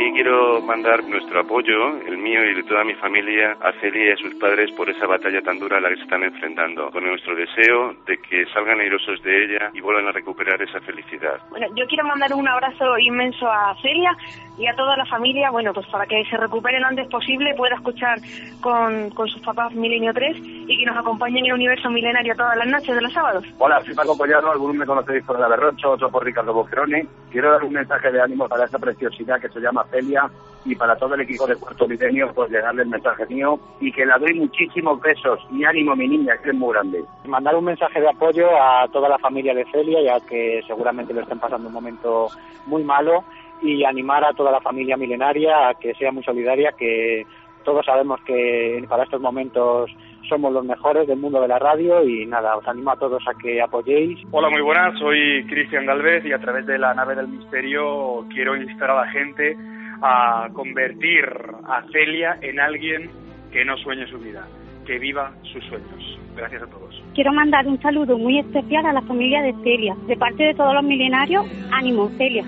Aquí quiero mandar nuestro apoyo, el mío y de toda mi familia, a Celia y a sus padres por esa batalla tan dura a la que se están enfrentando, con nuestro deseo de que salgan airosos de ella y vuelvan a recuperar esa felicidad. Bueno, yo quiero mandar un abrazo inmenso a Celia y a toda la familia, bueno, pues para que se recuperen lo antes posible, pueda escuchar con, con sus papás Milenio 3 y que nos acompañen en el universo milenario todas las noches de los sábados. Hola, soy Paco Collado, algunos me conocéis por la Berrocho, otros por Ricardo Boqueroni. Quiero dar un mensaje de ánimo para esta preciosidad que se llama Celia y para todo el equipo de Cuarto Milenio, pues llegarle el mensaje mío y que la doy muchísimos besos y ánimo mi niña, que es muy grande. Mandar un mensaje de apoyo a toda la familia de Celia, ya que seguramente lo estén pasando un momento muy malo y animar a toda la familia milenaria a que sea muy solidaria, que todos sabemos que para estos momentos somos los mejores del mundo de la radio y nada, os animo a todos a que apoyéis. Hola, muy buenas, soy Cristian Galvez y a través de la nave del misterio quiero instar a la gente a convertir a Celia en alguien que no sueñe su vida, que viva sus sueños. Gracias a todos. Quiero mandar un saludo muy especial a la familia de Celia. De parte de todos los milenarios, ánimo, Celia.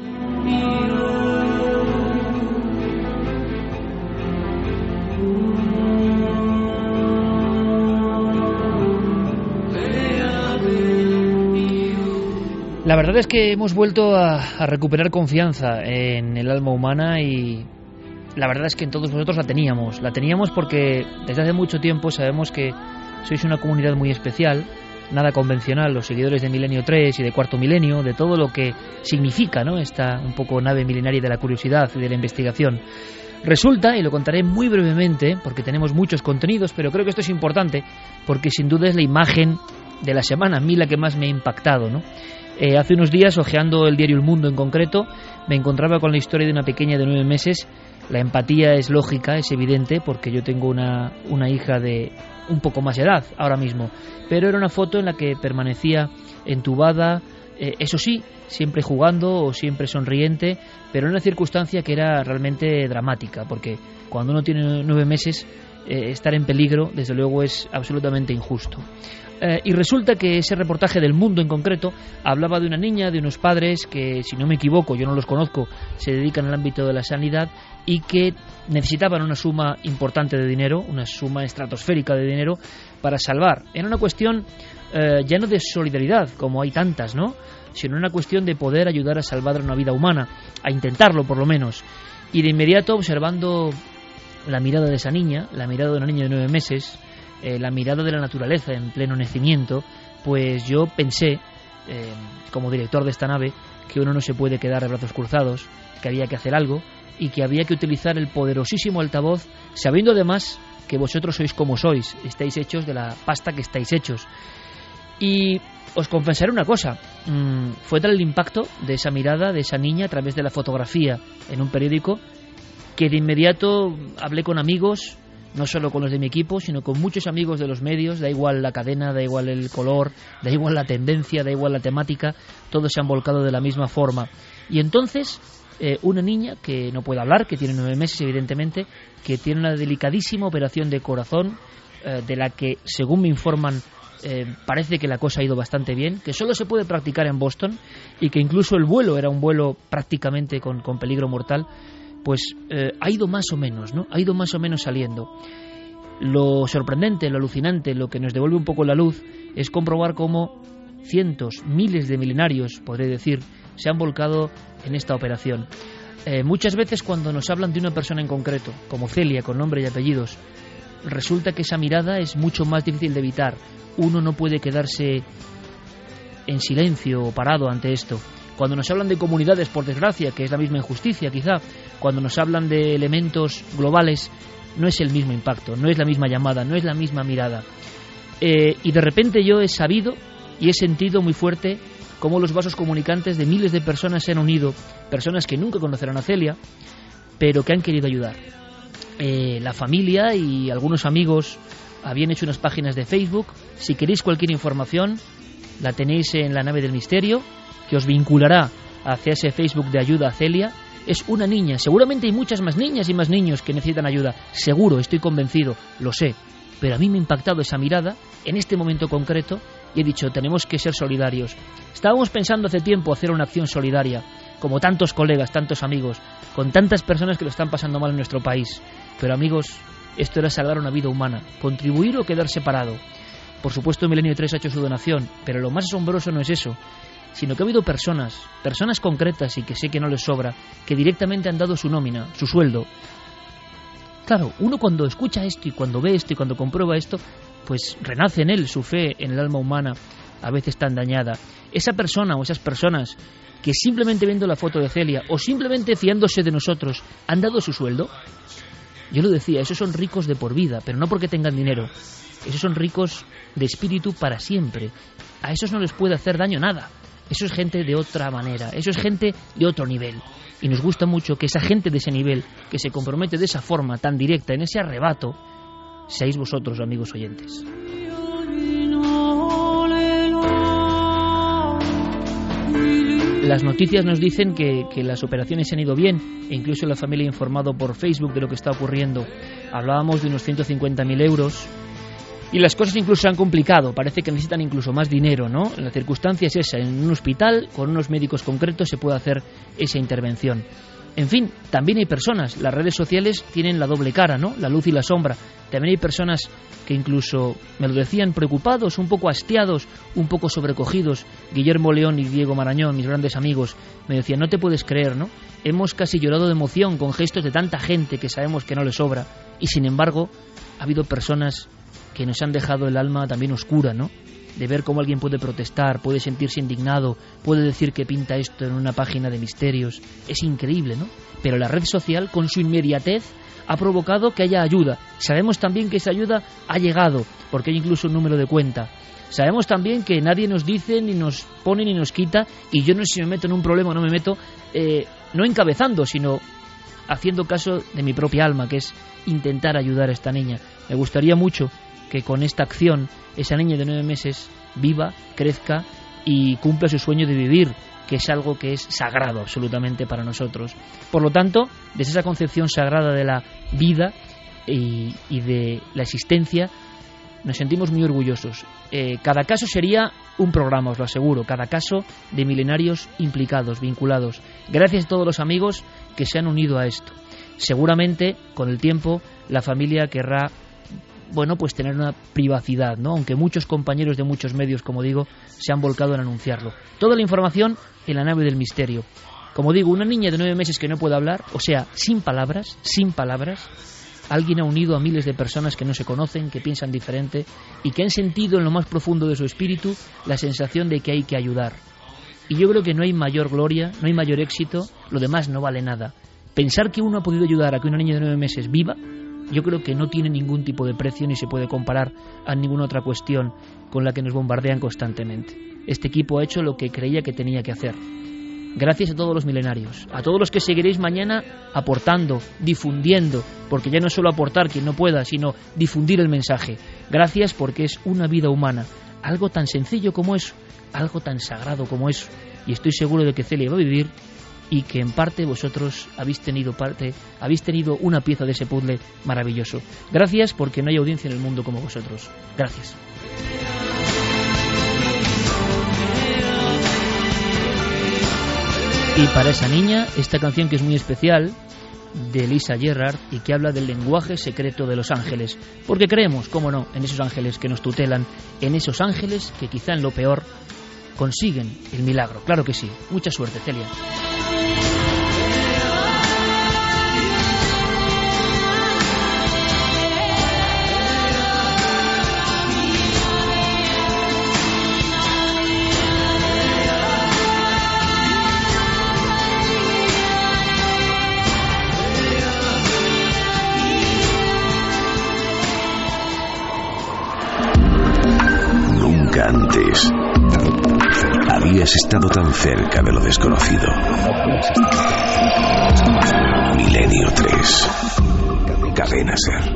La verdad es que hemos vuelto a, recuperar confianza en el alma humana y la verdad es que en todos nosotros la teníamos. La teníamos porque desde hace mucho tiempo sabemos que sois una comunidad muy especial, nada convencional, los seguidores de Milenio 3 y de Cuarto Milenio, de todo lo que significa ¿no? esta un poco nave milenaria de la curiosidad y de la investigación. Resulta, y lo contaré muy brevemente, porque tenemos muchos contenidos, pero creo que esto es importante, porque sin duda es la imagen de la semana, a mí la que más me ha impactado, ¿no? Eh, hace unos días, hojeando el diario El Mundo en concreto, me encontraba con la historia de una pequeña de nueve meses. La empatía es lógica, es evidente, porque yo tengo una, una hija de un poco más edad ahora mismo. Pero era una foto en la que permanecía entubada, eh, eso sí, siempre jugando o siempre sonriente, pero en una circunstancia que era realmente dramática, porque cuando uno tiene nueve meses, eh, estar en peligro, desde luego, es absolutamente injusto. Eh, y resulta que ese reportaje del mundo en concreto hablaba de una niña, de unos padres que, si no me equivoco, yo no los conozco, se dedican al ámbito de la sanidad y que necesitaban una suma importante de dinero, una suma estratosférica de dinero para salvar. Era una cuestión eh, ya no de solidaridad, como hay tantas, ¿no? Sino una cuestión de poder ayudar a salvar una vida humana, a intentarlo por lo menos. Y de inmediato, observando la mirada de esa niña, la mirada de una niña de nueve meses, eh, la mirada de la naturaleza en pleno nacimiento, pues yo pensé, eh, como director de esta nave, que uno no se puede quedar de brazos cruzados, que había que hacer algo y que había que utilizar el poderosísimo altavoz, sabiendo además que vosotros sois como sois, estáis hechos de la pasta que estáis hechos. Y os confesaré una cosa, mmm, fue tal el impacto de esa mirada, de esa niña, a través de la fotografía en un periódico, que de inmediato hablé con amigos, no solo con los de mi equipo, sino con muchos amigos de los medios, da igual la cadena, da igual el color, da igual la tendencia, da igual la temática, todos se han volcado de la misma forma. Y entonces, eh, una niña que no puede hablar, que tiene nueve meses evidentemente, que tiene una delicadísima operación de corazón, eh, de la que, según me informan, eh, parece que la cosa ha ido bastante bien, que solo se puede practicar en Boston y que incluso el vuelo era un vuelo prácticamente con, con peligro mortal pues eh, ha ido más o menos, ¿no? Ha ido más o menos saliendo. Lo sorprendente, lo alucinante, lo que nos devuelve un poco la luz es comprobar cómo cientos, miles de milenarios, podré decir, se han volcado en esta operación. Eh, muchas veces cuando nos hablan de una persona en concreto, como Celia, con nombre y apellidos, resulta que esa mirada es mucho más difícil de evitar. Uno no puede quedarse en silencio o parado ante esto. Cuando nos hablan de comunidades, por desgracia, que es la misma injusticia quizá, cuando nos hablan de elementos globales, no es el mismo impacto, no es la misma llamada, no es la misma mirada. Eh, y de repente yo he sabido y he sentido muy fuerte cómo los vasos comunicantes de miles de personas se han unido, personas que nunca conocerán a Celia, pero que han querido ayudar. Eh, la familia y algunos amigos habían hecho unas páginas de Facebook. Si queréis cualquier información, la tenéis en la nave del misterio que os vinculará hacia ese Facebook de ayuda a Celia es una niña. Seguramente hay muchas más niñas y más niños que necesitan ayuda. Seguro, estoy convencido, lo sé. Pero a mí me ha impactado esa mirada en este momento concreto y he dicho, tenemos que ser solidarios. Estábamos pensando hace tiempo hacer una acción solidaria, como tantos colegas, tantos amigos, con tantas personas que lo están pasando mal en nuestro país. Pero amigos, esto era salvar una vida humana, contribuir o quedar separado. Por supuesto, Milenio 3 ha hecho su donación, pero lo más asombroso no es eso, sino que ha habido personas, personas concretas y que sé que no les sobra, que directamente han dado su nómina, su sueldo. Claro, uno cuando escucha esto y cuando ve esto y cuando comprueba esto, pues renace en él su fe en el alma humana, a veces tan dañada. Esa persona o esas personas que simplemente viendo la foto de Celia o simplemente fiándose de nosotros han dado su sueldo, yo lo decía, esos son ricos de por vida, pero no porque tengan dinero. Esos son ricos de espíritu para siempre. A esos no les puede hacer daño nada. Eso es gente de otra manera, eso es gente de otro nivel. Y nos gusta mucho que esa gente de ese nivel, que se compromete de esa forma tan directa, en ese arrebato, seáis vosotros, amigos oyentes. Las noticias nos dicen que, las operaciones se han ido bien e incluso la familia ha informado por Facebook de lo que está ocurriendo. Hablábamos de unos 150.000 euros y las cosas incluso se han complicado, parece que necesitan incluso más dinero, ¿no? La circunstancia es esa, en un hospital, con unos médicos concretos se puede hacer esa intervención. En fin, también hay personas, las redes sociales tienen la doble cara, ¿no? La luz y la sombra. También hay personas que incluso me lo decían preocupados, un poco hastiados, un poco sobrecogidos. Guillermo León y Diego Marañón, mis grandes amigos, me decían, no te puedes creer, ¿no? Hemos casi llorado de emoción con gestos de tanta gente que sabemos que no le sobra. Y sin embargo, ha habido personas que nos han dejado el alma también oscura, ¿no? De ver cómo alguien puede protestar, puede sentirse indignado, puede decir que pinta esto en una página de misterios. Es increíble, ¿no? Pero la red social, con su inmediatez, ha provocado que haya ayuda. Sabemos también que esa ayuda ha llegado, porque hay incluso un número de cuenta. Sabemos también que nadie nos dice, ni nos pone, ni nos quita, y yo no sé si me meto en un problema o no me meto, eh, no encabezando, sino haciendo caso de mi propia alma, que es intentar ayudar a esta niña. Me gustaría mucho que con esta acción esa niña de nueve meses viva, crezca y cumpla su sueño de vivir, que es algo que es sagrado absolutamente para nosotros. Por lo tanto, desde esa concepción sagrada de la vida y, de la existencia, nos sentimos muy orgullosos. Eh, cada caso sería un programa, os lo aseguro, cada caso de milenarios implicados, vinculados. Gracias a todos los amigos que se han unido a esto. Seguramente, con el tiempo, la familia querrá bueno, pues tener una privacidad, ¿no? Aunque muchos compañeros de muchos medios, como digo, se han volcado en anunciarlo. Toda la información en la nave del misterio. Como digo, una niña de nueve meses que no puede hablar, o sea, sin palabras, sin palabras, alguien ha unido a miles de personas que no se conocen, que piensan diferente y que han sentido en lo más profundo de su espíritu la sensación de que hay que ayudar. Y yo creo que no hay mayor gloria, no hay mayor éxito, lo demás no vale nada. Pensar que uno ha podido ayudar a que una niña de nueve meses viva yo creo que no tiene ningún tipo de precio ni se puede comparar a ninguna otra cuestión con la que nos bombardean constantemente. Este equipo ha hecho lo que creía que tenía que hacer. Gracias a todos los milenarios, a todos los que seguiréis mañana aportando, difundiendo, porque ya no es solo aportar quien no pueda, sino difundir el mensaje. Gracias porque es una vida humana, algo tan sencillo como eso, algo tan sagrado como eso. Y estoy seguro de que Celia va a vivir y que en parte vosotros habéis tenido parte, habéis tenido una pieza de ese puzzle maravilloso. Gracias porque no hay audiencia en el mundo como vosotros. Gracias. Y para esa niña, esta canción que es muy especial, de Lisa Gerrard, y que habla del lenguaje secreto de los ángeles. Porque creemos, cómo no, en esos ángeles que nos tutelan, en esos ángeles que quizá en lo peor consiguen el milagro. Claro que sí. Mucha suerte, Celia. Habías estado tan cerca de lo desconocido. Milenio 3. Cadena Ser.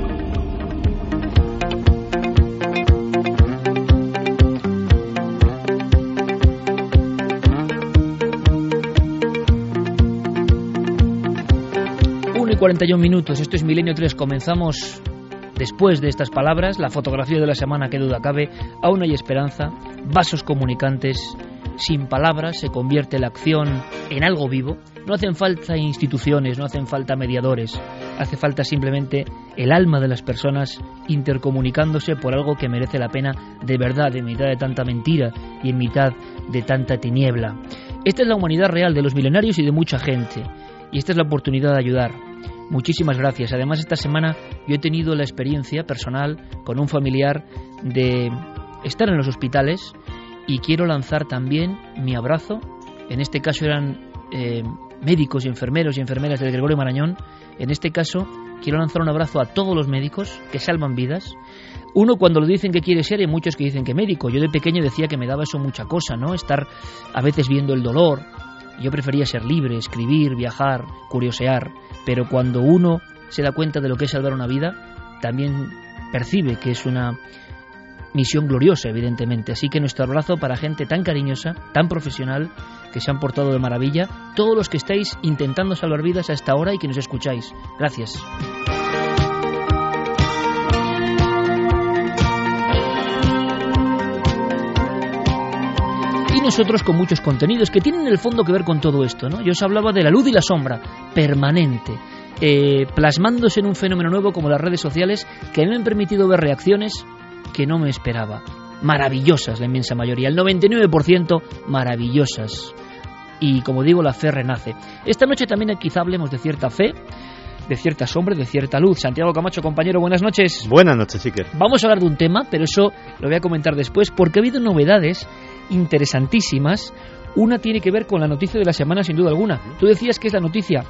Uno y 41 minutos, esto es Milenio 3, comenzamos después de estas palabras, la fotografía de la semana que duda cabe, aún hay esperanza, vasos comunicantes, sin palabras se convierte la acción en algo vivo, no hacen falta instituciones, no hacen falta mediadores, hace falta simplemente el alma de las personas intercomunicándose por algo que merece la pena de verdad, en mitad de tanta mentira y en mitad de tanta tiniebla. Esta es la humanidad real de los milenarios y de mucha gente, y esta es la oportunidad de ayudar. Muchísimas gracias. Además, esta semana yo he tenido la experiencia personal con un familiar de estar en los hospitales y quiero lanzar también mi abrazo. En este caso eran eh, médicos y enfermeros y enfermeras del Gregorio Marañón. En este caso quiero lanzar un abrazo a todos los médicos que salvan vidas. Uno cuando lo dicen que quiere ser, hay muchos que dicen que médico. Yo de pequeño decía que me daba eso mucha cosa, ¿no? Estar a veces viendo el dolor. Yo prefería ser libre, escribir, viajar, curiosear. Pero cuando uno se da cuenta de lo que es salvar una vida, también percibe que es una misión gloriosa, evidentemente. Así que nuestro abrazo para gente tan cariñosa, tan profesional, que se han portado de maravilla, todos los que estáis intentando salvar vidas hasta ahora y que nos escucháis. Gracias. Y nosotros con muchos contenidos que tienen en el fondo que ver con todo esto. ¿no? Yo os hablaba de la luz y la sombra, permanente, eh, plasmándose en un fenómeno nuevo como las redes sociales que me han permitido ver reacciones que no me esperaba. Maravillosas la inmensa mayoría, el 99% maravillosas. Y como digo, la fe renace. Esta noche también quizá hablemos de cierta fe, de cierta sombra, de cierta luz. Santiago Camacho, compañero, buenas noches. Buenas noches, Iker. Vamos a hablar de un tema, pero eso lo voy a comentar después, porque ha habido novedades interesantísimas. Una tiene que ver con la noticia de la semana, sin duda alguna. Tú decías que es la noticia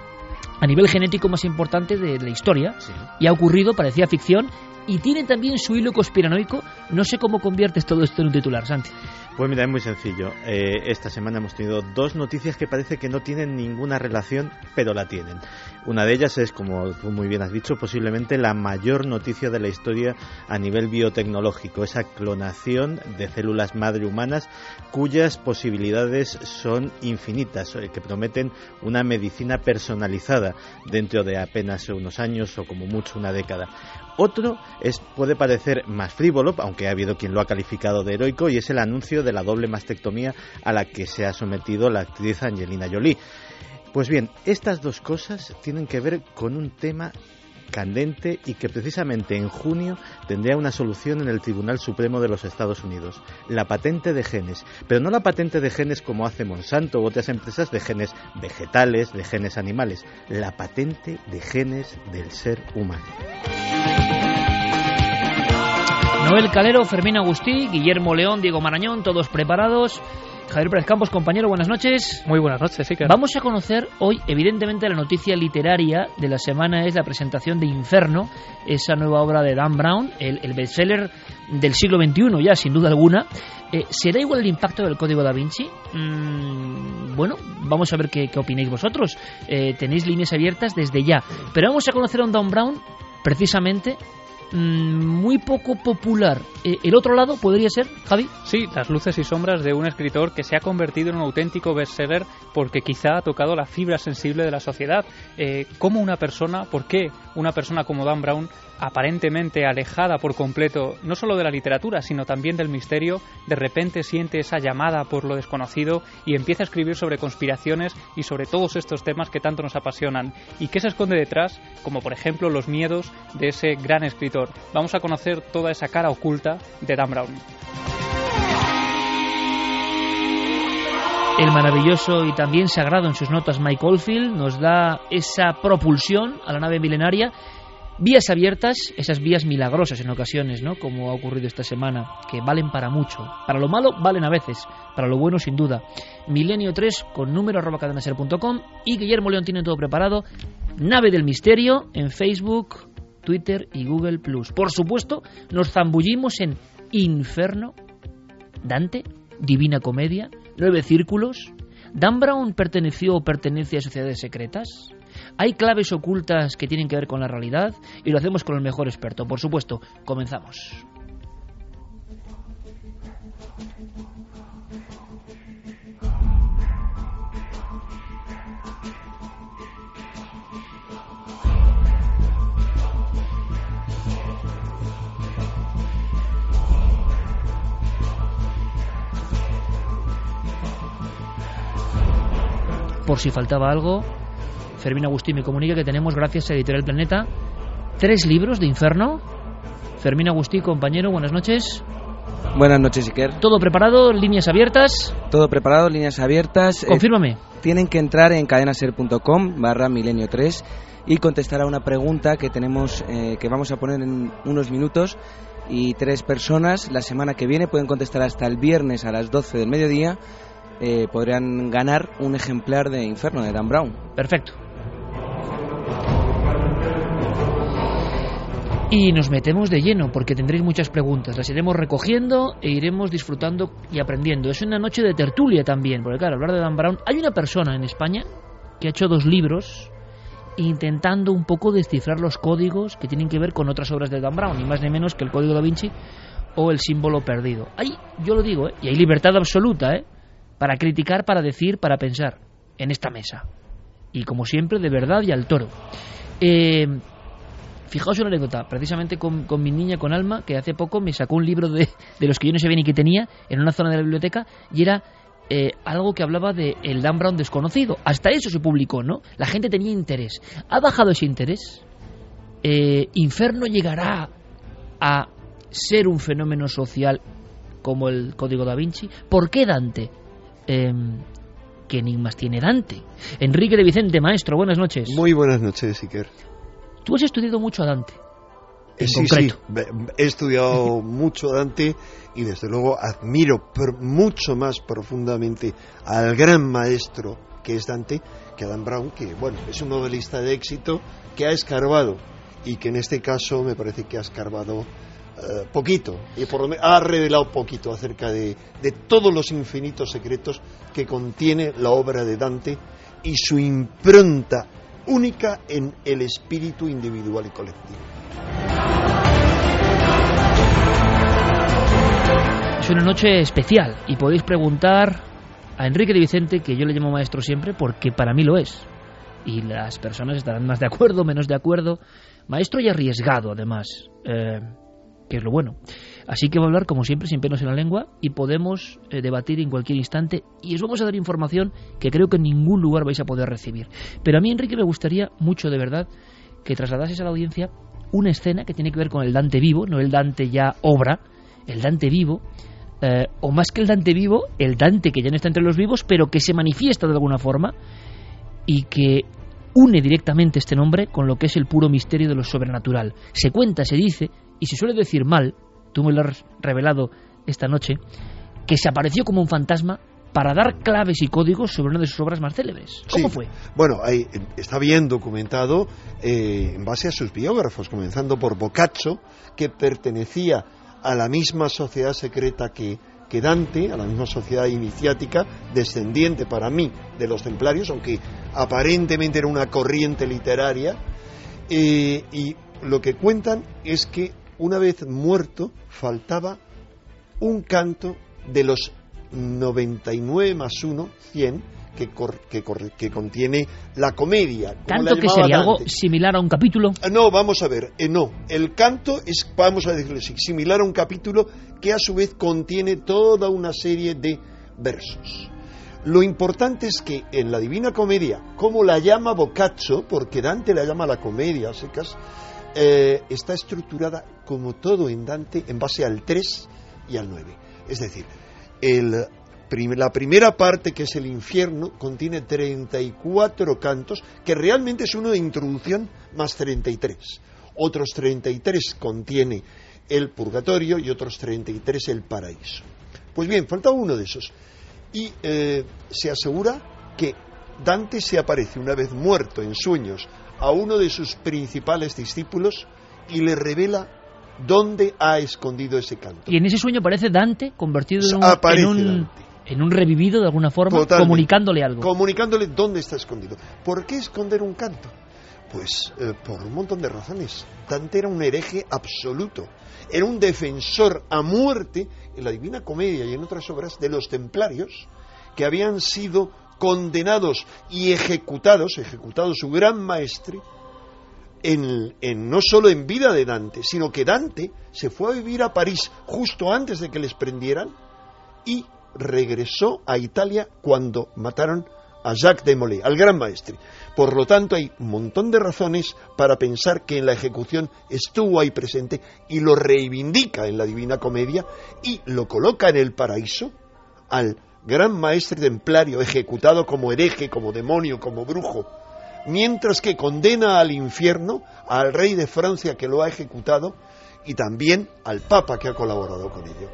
a nivel genético más importante de la historia Sí. y ha ocurrido, parecía ficción, y tiene también su hilo conspiranoico. No sé cómo conviertes todo esto en un titular, Santi. Pues mira, es muy sencillo. Eh, esta semana hemos tenido dos noticias que parece que no tienen ninguna relación, pero la tienen. Una de ellas es, como tú muy bien has dicho, posiblemente la mayor noticia de la historia a nivel biotecnológico, esa clonación de células madre humanas cuyas posibilidades son infinitas, eh, que prometen una medicina personalizada dentro de apenas unos años o como mucho una década. Otro es, puede parecer más frívolo, aunque ha habido quien lo ha calificado de heroico, y es el anuncio de la doble mastectomía a la que se ha sometido la actriz Angelina Jolie. Pues bien, estas dos cosas tienen que ver con un tema candente y que precisamente en junio tendría una solución en el Tribunal Supremo de los Estados Unidos, la patente de genes, pero no la patente de genes como hace Monsanto u otras empresas de genes vegetales, de genes animales, la patente de genes del ser humano. Noel Calero, Fermín Agustí, Guillermo León, Diego Marañón, todos preparados. Javier Pérez Campos, compañero, buenas noches. Muy buenas noches, Iker. Vamos a conocer hoy, evidentemente, la noticia literaria de la semana es la presentación de Inferno, esa nueva obra de Dan Brown, el, el bestseller del siglo XXI ya, sin duda alguna. Eh, ¿Será igual el impacto del Código da Vinci? Mm, bueno, vamos a ver qué, qué opináis vosotros. Eh, tenéis líneas abiertas desde ya. Pero vamos a conocer a un Dan Brown precisamente muy poco popular. Eh, ¿El otro lado podría ser, Javi? Sí, las luces y sombras de un escritor que se ha convertido en un auténtico bestseller porque quizá ha tocado la fibra sensible de la sociedad. Eh, ¿Cómo una persona, por qué una persona como Dan Brown aparentemente alejada por completo, no solo de la literatura, sino también del misterio, de repente siente esa llamada por lo desconocido y empieza a escribir sobre conspiraciones y sobre todos estos temas que tanto nos apasionan. ¿Y qué se esconde detrás? Como por ejemplo los miedos de ese gran escritor. Vamos a conocer toda esa cara oculta de Dan Brown. El maravilloso y también sagrado en sus notas Mike Oldfield nos da esa propulsión a la nave milenaria Vías abiertas, esas vías milagrosas en ocasiones, ¿no? Como ha ocurrido esta semana, que valen para mucho. Para lo malo valen a veces, para lo bueno sin duda. Milenio 3 con número arroba cadenaser.com y Guillermo León tiene todo preparado. Nave del Misterio en Facebook, Twitter y Google Plus. Por supuesto, nos zambullimos en Inferno, Dante, Divina Comedia, Nueve Círculos. ¿Dan Brown perteneció o pertenece a sociedades secretas? Hay claves ocultas que tienen que ver con la realidad y lo hacemos con el mejor experto. Por supuesto, comenzamos. Por si faltaba algo, Fermín Agustín me comunica que tenemos, gracias a Editorial Planeta, tres libros de Inferno. Fermín Agustín, compañero, buenas noches. Buenas noches, Iker. ¿Todo preparado? ¿Líneas abiertas? Todo preparado, líneas abiertas. Eh, Confírmame. Eh, tienen que entrar en cadenaser.com barra milenio 3 y contestar a una pregunta que tenemos, eh, que vamos a poner en unos minutos y tres personas la semana que viene pueden contestar hasta el viernes a las 12 del mediodía eh, podrían ganar un ejemplar de Inferno de Dan Brown. Perfecto. Y nos metemos de lleno porque tendréis muchas preguntas. Las iremos recogiendo e iremos disfrutando y aprendiendo. Es una noche de tertulia también, porque claro, hablar de Dan Brown. Hay una persona en España que ha hecho dos libros intentando un poco descifrar los códigos que tienen que ver con otras obras de Dan Brown, ni más ni menos que el Código da Vinci o el símbolo perdido. Hay, yo lo digo, ¿eh? y hay libertad absoluta, ¿eh? para criticar, para decir, para pensar en esta mesa. Y como siempre, de verdad y al toro. Eh, fijaos una anécdota, precisamente con, mi niña, con Alma, que hace poco me sacó un libro de, de, los que yo no sabía ni que tenía en una zona de la biblioteca y era eh, algo que hablaba de el Dan Brown desconocido. Hasta eso se publicó, ¿no? La gente tenía interés. ¿Ha bajado ese interés? Eh, ¿Inferno llegará a ser un fenómeno social como el Código da Vinci? ¿Por qué Dante? Eh, ¿Qué enigmas tiene Dante? Enrique de Vicente, maestro, buenas noches. Muy buenas noches, Iker. Tú has estudiado mucho a Dante. En sí, concreto. sí, he estudiado mucho a Dante y desde luego admiro mucho más profundamente al gran maestro que es Dante que a Dan Brown, que bueno, es un novelista de éxito que ha escarbado y que en este caso me parece que ha escarbado Uh, poquito, y por lo menos ha revelado poquito acerca de, de, todos los infinitos secretos que contiene la obra de Dante y su impronta única en el espíritu individual y colectivo. Es una noche especial y podéis preguntar a Enrique de Vicente, que yo le llamo maestro siempre, porque para mí lo es. Y las personas estarán más de acuerdo, menos de acuerdo. Maestro y arriesgado, además. Eh, que es lo bueno. Así que va a hablar, como siempre, sin pelos en la lengua y podemos eh, debatir en cualquier instante y os vamos a dar información que creo que en ningún lugar vais a poder recibir. Pero a mí, Enrique, me gustaría mucho, de verdad, que trasladases a la audiencia una escena que tiene que ver con el Dante vivo, no el Dante ya obra, el Dante vivo, eh, o más que el Dante vivo, el Dante que ya no está entre los vivos, pero que se manifiesta de alguna forma y que une directamente este nombre con lo que es el puro misterio de lo sobrenatural. Se cuenta, se dice, y se suele decir mal, tú me lo has revelado esta noche, que se apareció como un fantasma para dar claves y códigos sobre una de sus obras más célebres. ¿Cómo Sí. fue? Bueno, ahí está bien documentado eh, en base a sus biógrafos, comenzando por Boccaccio, que pertenecía a la misma sociedad secreta que que Dante, a la misma sociedad iniciática, descendiente para mí de los templarios, aunque aparentemente era una corriente literaria, eh, y lo que cuentan es que una vez muerto faltaba un canto de los 99 más 1, 100, que, que, que, contiene la comedia. ¿Canto que sería algo similar a un capítulo? Ah, no, vamos a ver, eh, no. El canto es, vamos a decirlo así, similar a un capítulo que a su vez contiene toda una serie de versos. Lo importante es que en la Divina Comedia, como la llama Boccaccio, porque Dante la llama la comedia, secas, eh, está estructurada como todo en Dante en base al 3 y al 9. Es decir, la primera parte, que es el infierno, contiene 34 cantos, que realmente es uno de introducción más 33. Otros 33 contiene el purgatorio y otros 33 el paraíso. Pues bien, falta uno de esos. Y eh, se asegura que Dante se aparece una vez muerto en sueños a uno de sus principales discípulos y le revela dónde ha escondido ese canto. Y en ese sueño aparece Dante convertido en un, en un revivido de alguna forma, comunicándole algo. Comunicándole dónde está escondido. ¿Por qué esconder un canto? Pues eh, por un montón de razones. Dante era un hereje absoluto. Era un defensor a muerte en la Divina Comedia y en otras obras de los templarios que habían sido condenados y ejecutados, ejecutado su gran maestre, en, no solo en vida de Dante, sino que Dante se fue a vivir a París justo antes de que les prendieran y regresó a Italia cuando mataron a Jacques de Molay, al gran maestre. Por lo tanto, hay un montón de razones para pensar que en la ejecución estuvo ahí presente y lo reivindica en la Divina Comedia y lo coloca en el paraíso al gran maestre templario ejecutado como hereje, como demonio, como brujo, mientras que condena al infierno al rey de Francia que lo ha ejecutado y también al papa que ha colaborado con ello.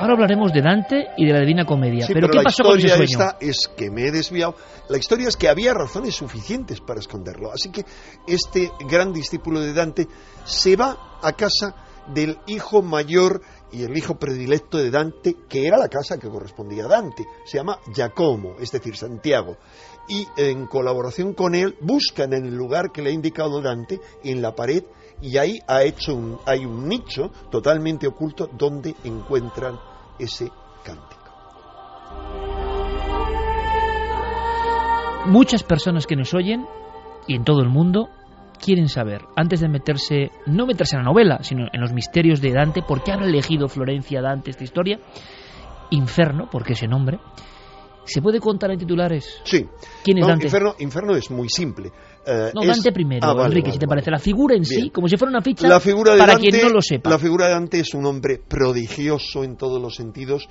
Ahora hablaremos de Dante y de la Divina Comedia. pero, ¿qué pasó con ese sueño? Esta es que me he desviado. La historia es que había razones suficientes para esconderlo. Así que este gran discípulo de Dante se va a casa del hijo mayor y el hijo predilecto de Dante, que era la casa que correspondía a Dante. Se llama Giacomo, es decir, Santiago. Y en colaboración con él buscan en el lugar que le ha indicado Dante, en la pared, y ahí ha hecho un, hay un nicho totalmente oculto donde encuentran ese cántico. Muchas personas que nos oyen, y en todo el mundo, quieren saber, antes de meterse, no meterse en la novela, sino en los misterios de Dante, por qué habrá elegido Florencia Dante esta historia, Inferno, porque ese nombre, ¿se puede contar en titulares? Sí. ¿Quién es Dante? Inferno, Inferno es muy simple. Eh, no, Dante primero, ah, Enrique, si te parece. La figura en sí, como si fuera una ficha, para quien no lo sepa. La figura de Dante es un hombre prodigioso en todos los sentidos,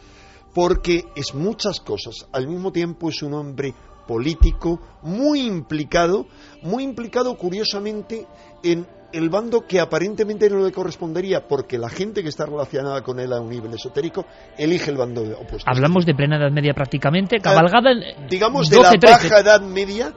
porque es muchas cosas. Al mismo tiempo es un hombre político muy implicado, muy implicado curiosamente en el bando que aparentemente no le correspondería porque la gente que está relacionada con él a un nivel esotérico elige el bando opuesto. Hablamos de plena Edad Media prácticamente, cabalgada en digamos de la baja Edad Media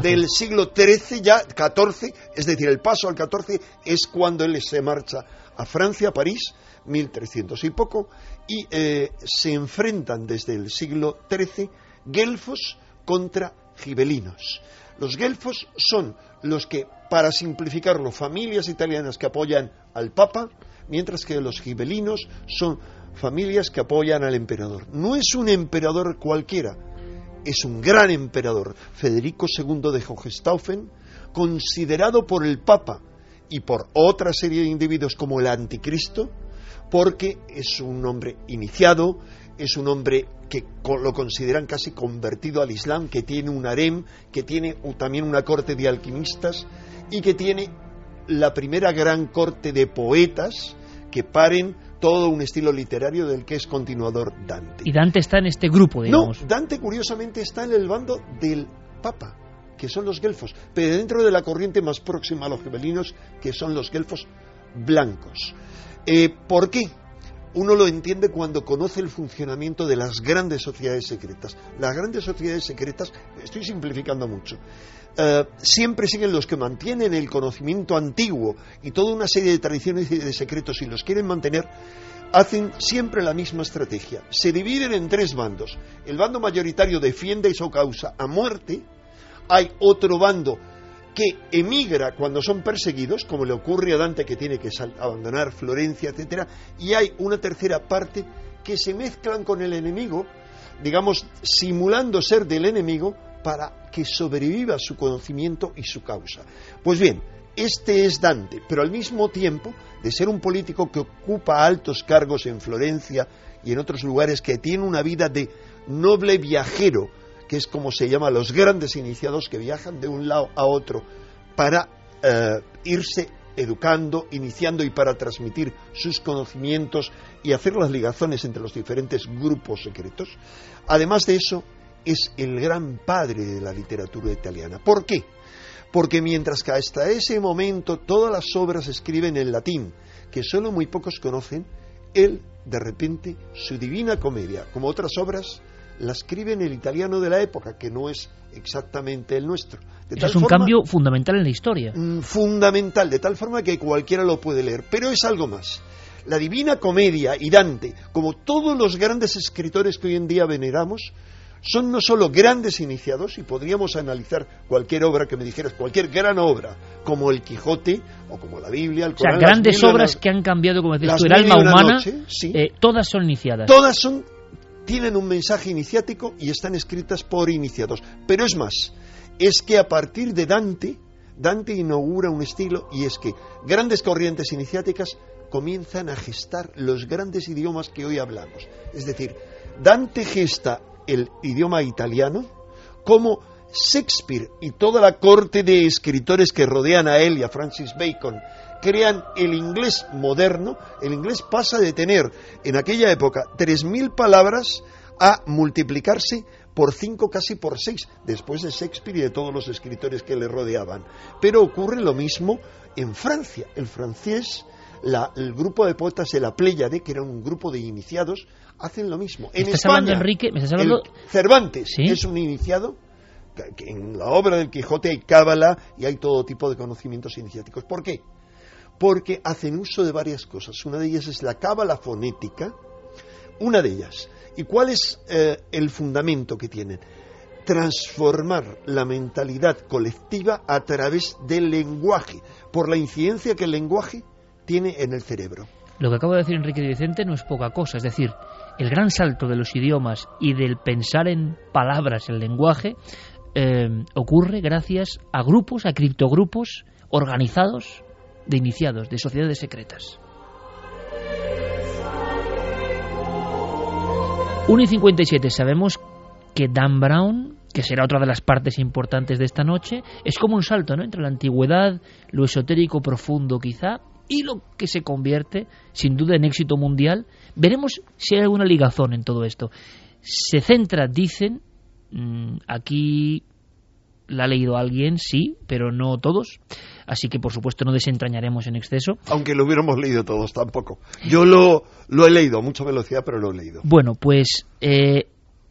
del siglo XIII ya 14, es decir, el paso al 14 es cuando él se marcha a Francia, a París, 1300 y poco, y eh, se enfrentan desde el siglo XIII guelfos contra gibelinos. Los guelfos son los que, para simplificarlo, familias italianas que apoyan al Papa, mientras que los gibelinos son familias que apoyan al emperador. No es un emperador cualquiera, es un gran emperador, Federico II de Hohenstaufen, considerado por el Papa y por otra serie de individuos como el Anticristo, porque es un hombre iniciado, es un hombre que lo consideran casi convertido al Islam, que tiene un harem, que tiene también una corte de alquimistas y que tiene la primera gran corte de poetas que paren todo un estilo literario del que es continuador Dante. Y Dante está en este grupo, digamos. No, Dante curiosamente está en el bando del Papa, que son los gelfos, pero dentro de la corriente más próxima a los gibelinos, que son los gelfos blancos. Eh, ¿Por qué? Uno lo entiende cuando conoce el funcionamiento de las grandes sociedades secretas. Las grandes sociedades secretas, estoy simplificando mucho, eh, siempre siguen los que mantienen el conocimiento antiguo y toda una serie de tradiciones y de secretos y los quieren mantener, hacen siempre la misma estrategia. Se dividen en tres bandos. El bando mayoritario defiende su causa a muerte. Hay otro bando que emigra cuando son perseguidos, como le ocurre a Dante que tiene que abandonar Florencia, etcétera, y hay una tercera parte que se mezclan con el enemigo, digamos, simulando ser del enemigo para que sobreviva su conocimiento y su causa. Pues bien, este es Dante, pero al mismo tiempo de ser un político que ocupa altos cargos en Florencia y en otros lugares, que tiene una vida de noble viajero, que es como se llama los grandes iniciados que viajan de un lado a otro para eh, irse educando, iniciando y para transmitir sus conocimientos y hacer las ligazones entre los diferentes grupos secretos. Además de eso, es el gran padre de la literatura italiana. ¿Por qué? Porque mientras que hasta ese momento todas las obras se escriben en latín, que solo muy pocos conocen, él, de repente, su Divina Comedia, como otras obras, la escribe en el italiano de la época, que no es exactamente el nuestro. es un cambio fundamental en la historia. Mm, fundamental, de tal forma que cualquiera lo puede leer. Pero es algo más. La Divina Comedia y Dante, como todos los grandes escritores que hoy en día veneramos, son no solo grandes iniciados, y podríamos analizar cualquier obra que me dijeras, cualquier gran obra, como el Quijote o como la Biblia, el Corán, O sea, grandes obras que han cambiado, como decías tú, el alma humana, eh, todas son iniciadas. Todas son tienen un mensaje iniciático y están escritas por iniciados. Pero es más, es que a partir de Dante, Dante inaugura un estilo y es que grandes corrientes iniciáticas comienzan a gestar los grandes idiomas que hoy hablamos. Es decir, Dante gesta el idioma italiano como Shakespeare y toda la corte de escritores que rodean a él y a Francis Bacon crean el inglés moderno, el inglés pasa de tener en aquella época 3.000 palabras a multiplicarse por cinco, casi por seis, después de Shakespeare y de todos los escritores que le rodeaban. Pero ocurre lo mismo en Francia. El francés, el grupo de poetas de la Pléyade, que era un grupo de iniciados, hacen lo mismo. En ¿Estás hablando, Enrique? ¿Me estás hablando? Cervantes es un iniciado. En la obra del Quijote hay cábala y hay todo tipo de conocimientos iniciáticos. ¿Por qué? Porque hacen uso de varias cosas. Una de ellas es la cábala fonética, una de ellas. ¿Y cuál es eh, el fundamento que tienen? Transformar la mentalidad colectiva a través del lenguaje, por la incidencia que el lenguaje tiene en el cerebro. Lo que acabo de decir Enrique Vicente no es poca cosa, es decir, el gran salto de los idiomas y del pensar en palabras, el lenguaje, eh, ocurre gracias a grupos, a criptogrupos organizados de iniciados, de sociedades secretas. 1 y 57 sabemos que Dan Brown, que será otra de las partes importantes de esta noche, es como un salto ¿no? entre la antigüedad, lo esotérico profundo quizá, y lo que se convierte sin duda en éxito mundial. Veremos si hay alguna ligazón en todo esto. Se centra, dicen, mm, aquí la ha leído alguien, sí, pero no todos. Así que, por supuesto, no desentrañaremos en exceso. Aunque lo hubiéramos leído todos, tampoco. Yo lo, lo he leído a mucha velocidad, pero lo he leído. Bueno, pues eh,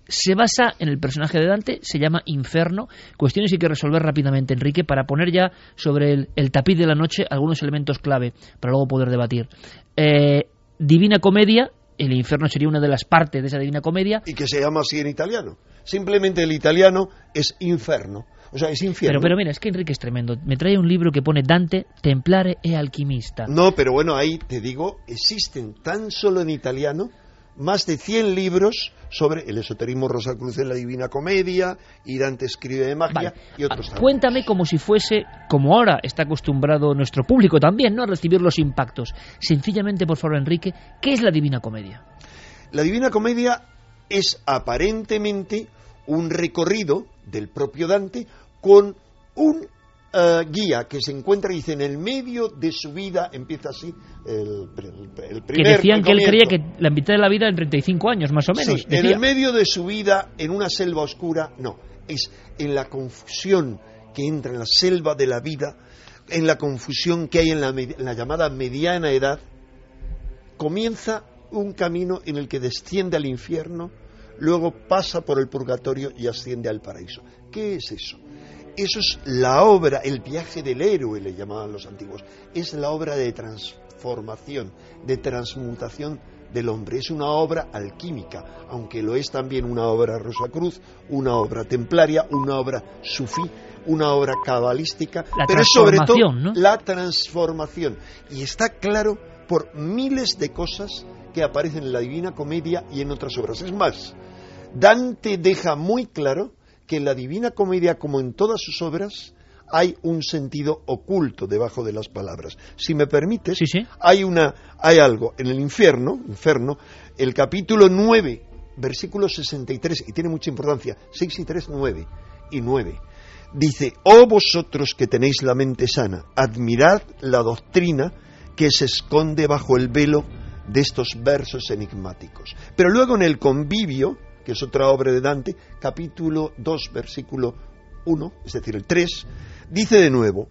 se basa en el personaje de Dante, se llama Inferno. Cuestiones que hay que resolver rápidamente, Enrique, para poner ya sobre el, tapiz de la noche algunos elementos clave para luego poder debatir. Eh, Divina Comedia, el infierno sería una de las partes de esa Divina Comedia. Y que se llama así en italiano. Simplemente el italiano es inferno. O sea, es infierno. Pero, pero mira, es que Enrique es tremendo. Me trae un libro que pone Dante, Templare e Alquimista. No, pero bueno, ahí te digo, existen tan solo en italiano más de 100 libros sobre el esoterismo Cruz en la Divina Comedia, y Dante escribe de magia y otros ah, Cuéntame como si fuese, como ahora está acostumbrado nuestro público también, ¿no? A recibir los impactos. Sencillamente, por favor, Enrique, ¿qué es la Divina Comedia? La Divina Comedia es aparentemente un recorrido del propio Dante con un eh, guía que se encuentra, dice, en el medio de su vida, empieza así, el, primer Que decían que él creía que la mitad de la vida en 35 años, más o menos. Sí, en el medio de su vida, en una selva oscura, no, es en la confusión que entra en la selva de la vida, en la confusión que hay en la, en la llamada mediana edad, comienza un camino en el que desciende al infierno, luego pasa por el purgatorio y asciende al paraíso. ¿Qué es eso? Eso es la obra, el viaje del héroe, le llamaban los antiguos. Es la obra de transformación, de transmutación del hombre. Es una obra alquímica, aunque lo es también una obra Rosacruz, una obra templaria, una obra sufí, una obra cabalística, pero es sobre todo la transformación. Y está claro por miles de cosas que aparecen en la Divina Comedia y en otras obras. Es más, Dante deja muy claro que en la Divina Comedia, como en todas sus obras, hay un sentido oculto debajo de las palabras. Si me permites, hay una hay algo en el infierno, infierno, el capítulo 9, versículo 63 y tiene mucha importancia, 6 y 3 9 y 9. Dice, "Oh vosotros que tenéis la mente sana, admirad la doctrina que se esconde bajo el velo de estos versos enigmáticos." Pero luego en el convivio, que es otra obra de Dante, capítulo 2, versículo 1, es decir, el 3, dice de nuevo,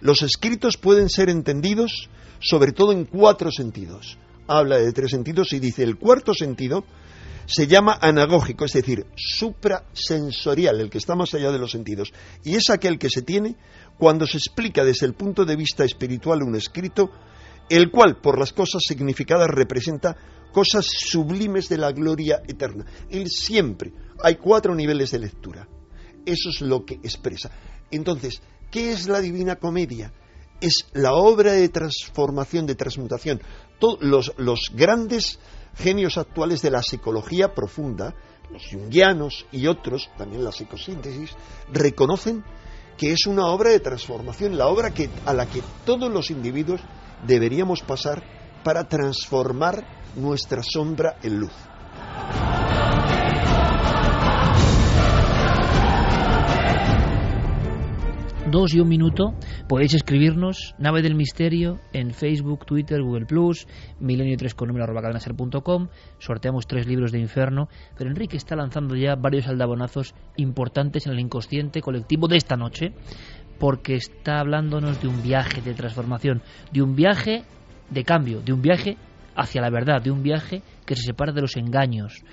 los escritos pueden ser entendidos sobre todo en cuatro sentidos. Habla de tres sentidos y dice, el cuarto sentido se llama anagógico, es decir, suprasensorial, el que está más allá de los sentidos, y es aquel que se tiene cuando se explica desde el punto de vista espiritual un escrito, el cual, por las cosas significadas, representa cosas sublimes de la gloria eterna. Él siempre, hay cuatro niveles de lectura. Eso es lo que expresa. Entonces, ¿qué es la Divina Comedia? Es la obra de transformación, de transmutación. Todos los, grandes genios actuales de la psicología profunda, los jungianos y otros, también la psicosíntesis, reconocen que es una obra de transformación, la obra que, a la que todos los individuos deberíamos pasar para transformar nuestra sombra en luz. dos y un minuto, podéis escribirnos Nave del Misterio en Facebook, Twitter, Google Plus, milenio 3 con número arroba cadenaser.com. Sorteamos tres libros de Inferno, pero Enrique está lanzando ya varios aldabonazos importantes en el inconsciente colectivo de esta noche, porque está hablándonos de un viaje de transformación, de un viaje de cambio, de un viaje hacia la verdad, de un viaje que se separa de los engaños.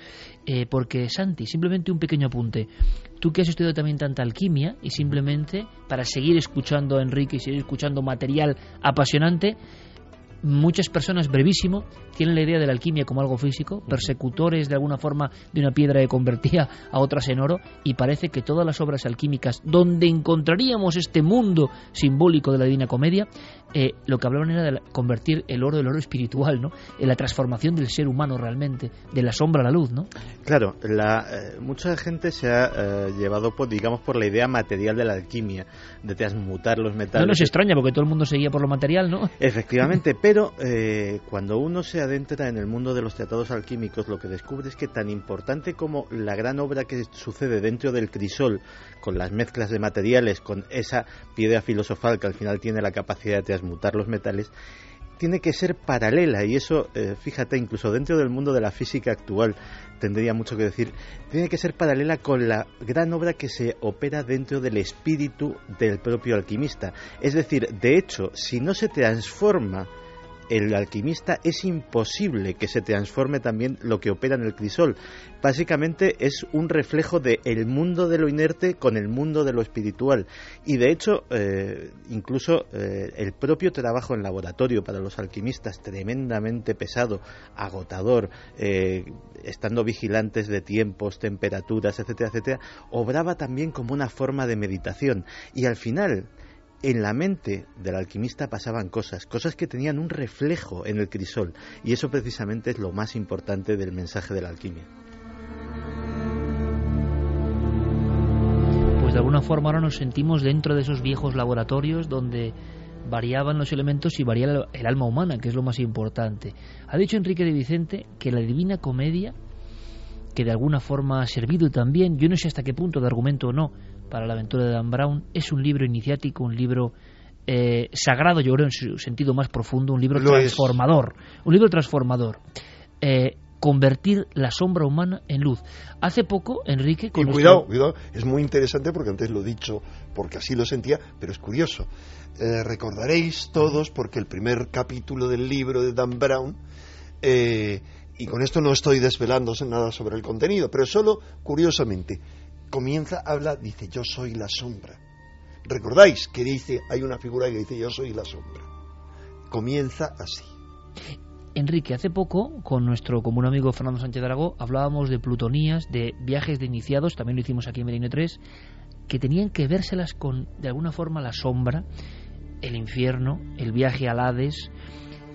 Eh, porque, Santi, simplemente un pequeño apunte. Tú que has estudiado también tanta alquimia y simplemente para seguir escuchando a Enrique y seguir escuchando material apasionante, muchas personas, brevísimo, tienen la idea de la alquimia como algo físico, persecutores de alguna forma de una piedra que convertía a otras en oro, y parece que todas las obras alquímicas donde encontraríamos este mundo simbólico de la Divina Comedia, eh, lo que hablaban era de convertir el oro del oro espiritual, ¿no? En la transformación del ser humano realmente, de la sombra a la luz, ¿no? Claro, la, eh, mucha gente se ha eh, llevado, por, digamos, por la idea material de la alquimia, de transmutar los metales. No nos extraña porque todo el mundo seguía por lo material, ¿no? Efectivamente, pero cuando uno se adentra en el mundo de los tratados alquímicos, lo que descubre es que tan importante como la gran obra que sucede dentro del crisol, con las mezclas de materiales, con esa piedra filosofal que al final tiene la capacidad de transmutar los metales, tiene que ser paralela y eso, eh, fíjate, incluso dentro del mundo de la física actual tendría mucho que decir, tiene que ser paralela con la gran obra que se opera dentro del espíritu del propio alquimista. Es decir, de hecho, si no se transforma el alquimista es imposible que se transforme también lo que opera en el crisol. Básicamente es un reflejo del el mundo de lo inerte con el mundo de lo espiritual. Y de hecho, eh, incluso eh, el propio trabajo en laboratorio para los alquimistas, tremendamente pesado, agotador, eh, estando vigilantes de tiempos, temperaturas, etcétera, etcétera, obraba también como una forma de meditación. Y al final, en la mente del alquimista pasaban cosas, cosas que tenían un reflejo en el crisol, y eso precisamente es lo más importante del mensaje de la alquimia. Pues de alguna forma ahora nos sentimos dentro de esos viejos laboratorios donde variaban los elementos y variaba el alma humana, que es lo más importante. Ha dicho Enrique de Vicente que la Divina Comedia, que de alguna forma ha servido también, yo no sé hasta qué punto de argumento o no, para la aventura de Dan Brown. Es un libro iniciático, un libro eh, sagrado, yo creo, en su sentido más profundo, un libro transformador. Un libro transformador. Eh, convertir la sombra humana en luz. Hace poco, Enrique... Con cuidado, cuidado, es muy interesante porque antes lo he dicho, porque así lo sentía, pero es curioso. Eh, recordaréis todos, porque el primer capítulo del libro de Dan Brown, y con esto no estoy desvelándose nada sobre el contenido, pero solo curiosamente, comienza, habla, dice, yo soy la sombra. Recordáis que dice, hay una figura que dice yo soy la sombra. Comienza así. Enrique, hace poco, con nuestro común amigo Fernando Sánchez Aragó, hablábamos de plutonías, de viajes de iniciados, también lo hicimos aquí en Merino 3, que tenían que vérselas con, de alguna forma, la sombra, el infierno, el viaje al Hades.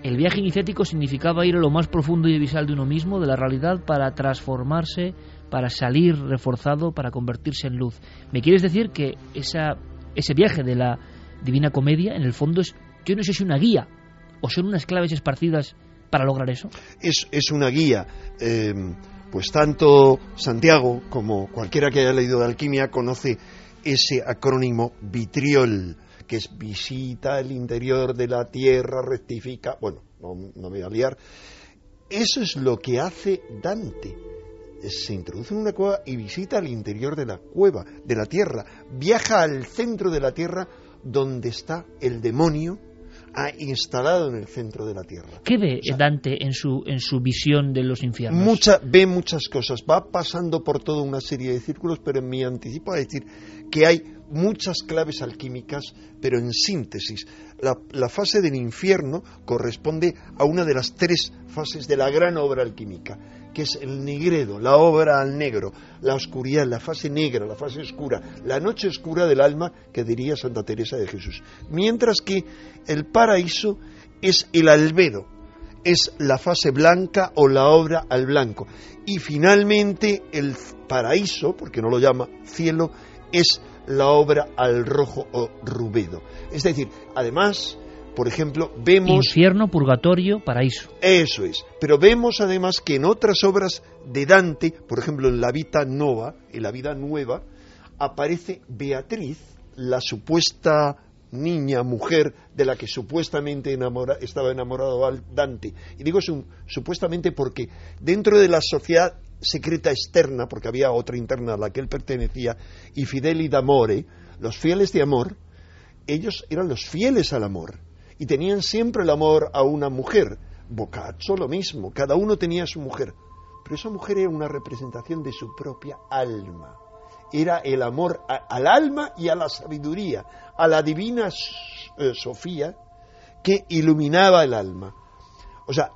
El viaje iniciático significaba ir a lo más profundo y visal de uno mismo, de la realidad, para transformarse, para salir reforzado, para convertirse en luz. ¿Me quieres decir que esa, ese viaje de la Divina Comedia, en el fondo, es, yo no sé si una guía o son unas claves esparcidas para lograr eso? Es, es una guía. Eh, pues tanto Santiago como cualquiera que haya leído de alquimia conoce ese acrónimo vitriol, que es visita el interior de la tierra, rectifica. Bueno, no, no me voy a liar. Eso es lo que hace Dante. Se introduce en una cueva y visita el interior de la cueva, de la tierra. Viaja al centro de la tierra donde está el demonio ha instalado en el centro de la tierra. ¿Qué ve Dante en su, en su visión de los infiernos? Mucha, ve muchas cosas, va pasando por toda una serie de círculos, pero en mi anticipo a decir que hay muchas claves alquímicas, pero en síntesis. La, la, fase del infierno corresponde a una de las tres fases de la gran obra alquímica, que es el negredo, la obra al negro, la oscuridad, la fase negra, la fase oscura, la noche oscura del alma, que diría Santa Teresa de Jesús. Mientras que el paraíso es el albedo, es la fase blanca o la obra al blanco. Y finalmente el paraíso, porque no lo llama cielo, es la obra al rojo o rubedo. Es decir, además, por ejemplo, vemos... Infierno, purgatorio, paraíso. Eso es. Pero vemos además que en otras obras de Dante, por ejemplo en la Vita Nova, en la vida nueva, aparece Beatriz, la supuesta niña, mujer, de la que supuestamente enamora, estaba enamorado Dante. Y digo supuestamente porque dentro de la sociedad secreta externa, porque había otra interna a la que él pertenecía, y fideli d'amore, los fieles de amor, ellos eran los fieles al amor y tenían siempre el amor a una mujer. Boccaccio lo mismo, cada uno tenía su mujer, pero esa mujer era una representación de su propia alma. Era el amor a, al alma y a la sabiduría, a la divina eh, Sofía que iluminaba el alma. O sea,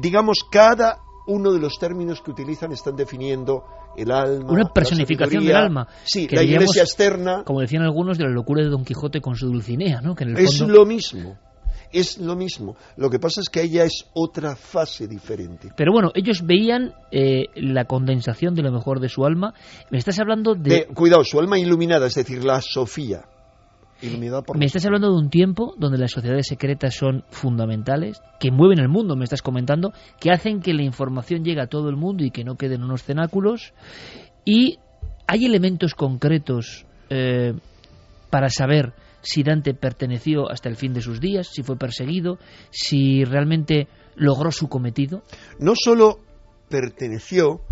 digamos, cada uno de los términos que utilizan están definiendo el alma. Una personificación del alma. Sí, la iglesia externa. Como decían algunos, de la locura de Don Quijote con su Dulcinea, ¿no? Que en el es lo mismo. Es lo mismo. Lo que pasa es que ella es otra fase diferente. Pero bueno, ellos veían eh, la condensación de lo mejor de su alma. Me estás hablando de... de cuidado, su alma iluminada, es decir, la Sofía. Me estás hablando de un tiempo donde las sociedades secretas son fundamentales, que mueven el mundo, me estás comentando, que hacen que la información llegue a todo el mundo y que no queden unos cenáculos. Y hay elementos concretos eh, para saber si Dante perteneció hasta el fin de sus días, si fue perseguido, si realmente logró su cometido. No solo perteneció,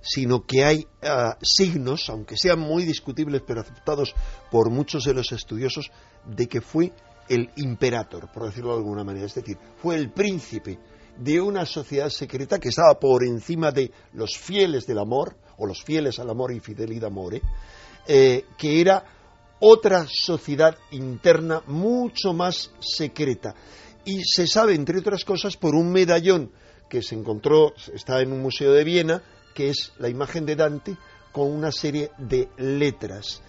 sino que hay uh, signos, aunque sean muy discutibles pero aceptados por muchos de los estudiosos, de que fue el imperator, por decirlo de alguna manera, es decir, fue el príncipe de una sociedad secreta que estaba por encima de los fieles del amor, o los fieles al amor y fidelidad amore, eh, que era otra sociedad interna mucho más secreta. Y se sabe, entre otras cosas, por un medallón que se encontró, está en un museo de Viena, que es la imagen de Dante con una serie de letras,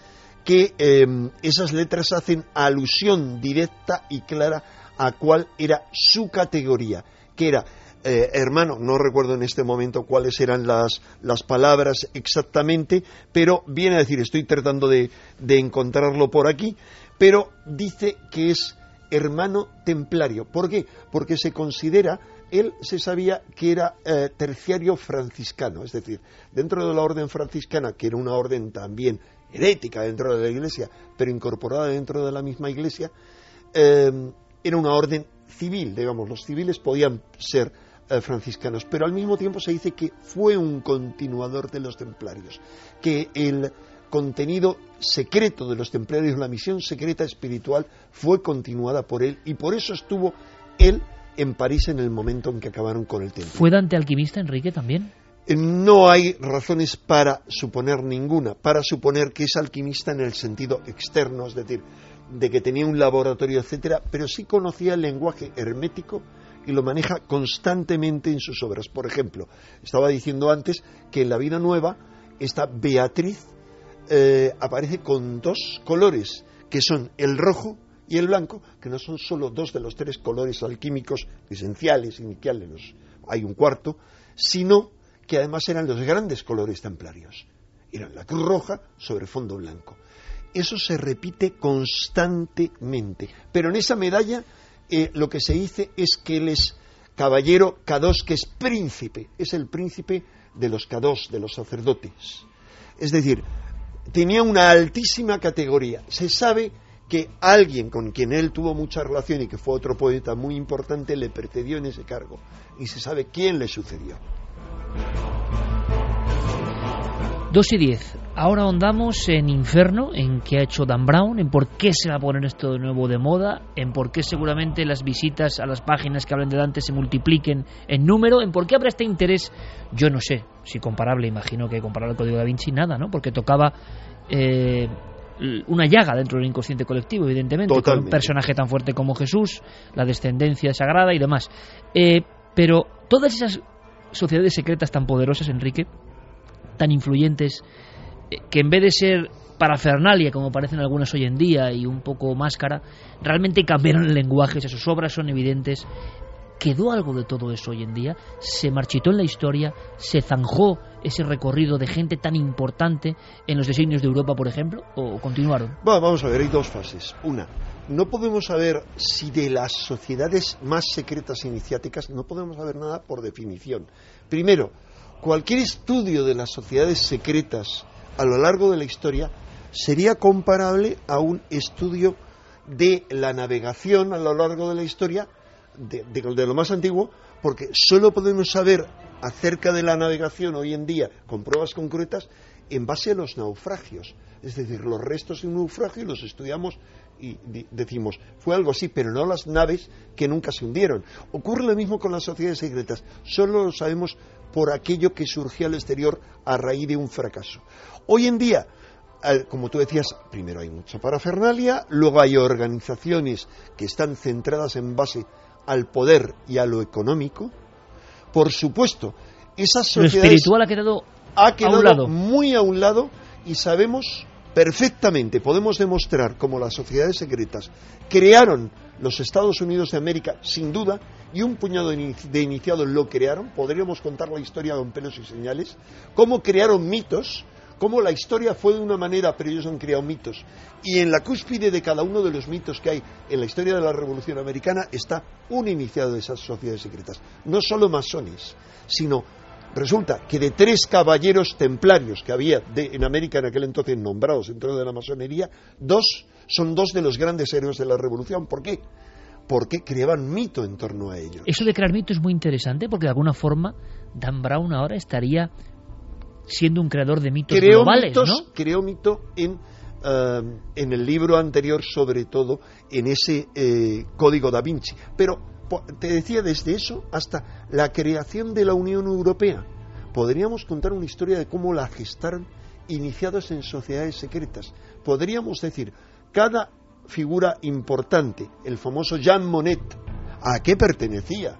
que eh, esas letras hacen alusión directa y clara a cuál era su categoría, que era, eh, hermano, no recuerdo en este momento cuáles eran las, las palabras exactamente, pero viene a decir, estoy tratando de, de encontrarlo por aquí, pero dice que es hermano templario. ¿Por qué? Porque se considera él se sabía que era eh, terciario franciscano, es decir, dentro de la orden franciscana, que era una orden también herética dentro de la iglesia, pero incorporada dentro de la misma iglesia, eh, era una orden civil, digamos, los civiles podían ser franciscanos, pero al mismo tiempo se dice que fue un continuador de los templarios, que el contenido secreto de los templarios, la misión secreta espiritual, fue continuada por él y por eso estuvo él en París en el momento en que acabaron con el templo. ¿Fue Dante alquimista, Enrique, también? Eh, no hay razones para suponer ninguna, para suponer que es alquimista en el sentido externo, es decir, de que tenía un laboratorio, etcétera, pero sí conocía el lenguaje hermético y lo maneja constantemente en sus obras. Por ejemplo, estaba diciendo antes que en La Vida Nueva esta Beatriz eh, aparece con dos colores, que son el rojo y el blanco, que no son solo dos de los tres colores alquímicos esenciales, iniciales, hay un cuarto, sino que además eran los grandes colores templarios. Eran la cruz roja sobre fondo blanco. Eso se repite constantemente. Pero en esa medalla eh, lo que se dice es que él es caballero K2, que es príncipe, es el príncipe de los K2, de los sacerdotes. Es decir, tenía una altísima categoría. Se sabe que alguien con quien él tuvo mucha relación y que fue otro poeta muy importante le precedió en ese cargo. Y se sabe quién le sucedió. 2 y 10. Ahora ahondamos en Inferno, en qué ha hecho Dan Brown, en por qué se va a poner esto de nuevo de moda, en por qué seguramente las visitas a las páginas que hablan de Dante se multipliquen en número, en por qué habrá este interés, yo no sé, si comparable, imagino que comparable al Código da Vinci, nada, ¿no? Porque tocaba eh, una llaga dentro del inconsciente colectivo, evidentemente, con un personaje tan fuerte como Jesús, la descendencia sagrada y demás. Eh, pero todas esas sociedades secretas tan poderosas, Enrique, tan influyentes, eh, que en vez de ser parafernalia, como parecen algunas hoy en día, y un poco máscara, realmente cambiaron el lenguaje, sus obras son evidentes. ¿Quedó algo de todo eso hoy en día? ¿Se marchitó en la historia? ¿Se zanjó ese recorrido de gente tan importante en los designios de Europa, por ejemplo? ¿O continuaron? vamos a ver, hay dos fases. Una, no podemos saber si de las sociedades más secretas iniciáticas no podemos saber nada por definición. Primero, cualquier estudio de las sociedades secretas a lo largo de la historia sería comparable a un estudio de la navegación a lo largo de la historia, de, lo más antiguo, porque solo podemos saber acerca de la navegación hoy en día con pruebas concretas en base a los naufragios. Es decir, los restos de un naufragio los estudiamos y decimos, fue algo así, pero no las naves que nunca se hundieron. Ocurre lo mismo con las sociedades secretas, solo lo sabemos por aquello que surgió al exterior a raíz de un fracaso. Hoy en día, como tú decías, primero hay mucha parafernalia, luego hay organizaciones que están centradas en base al poder y a lo económico. Por supuesto, esas sociedades... Lo espiritual ha quedado, ha quedado a un lado. muy a un lado y sabemos perfectamente, podemos demostrar cómo las sociedades secretas crearon los Estados Unidos de América, sin duda, y un puñado de iniciados lo crearon. Podríamos contar la historia con pelos y señales, cómo crearon mitos, cómo la historia fue de una manera, pero ellos han creado mitos. Y en la cúspide de cada uno de los mitos que hay en la historia de la Revolución Americana está un iniciado de esas sociedades secretas. No solo masones, sino resulta que de tres caballeros templarios que había en América en aquel entonces nombrados dentro de la masonería, dos son dos de los grandes héroes de la Revolución. ¿Por qué? Porque creaban mito en torno a ellos. Eso de crear mito es muy interesante porque de alguna forma Dan Brown ahora estaría siendo un creador de mitos globales, ¿no? Creó mito en, eh, en el libro anterior, sobre todo en ese eh, Código da Vinci. Pero te decía desde eso hasta la creación de la Unión Europea. Podríamos contar una historia de cómo la gestaron iniciados en sociedades secretas. Podríamos decir, cada figura importante, el famoso Jean Monnet, ¿a qué pertenecía?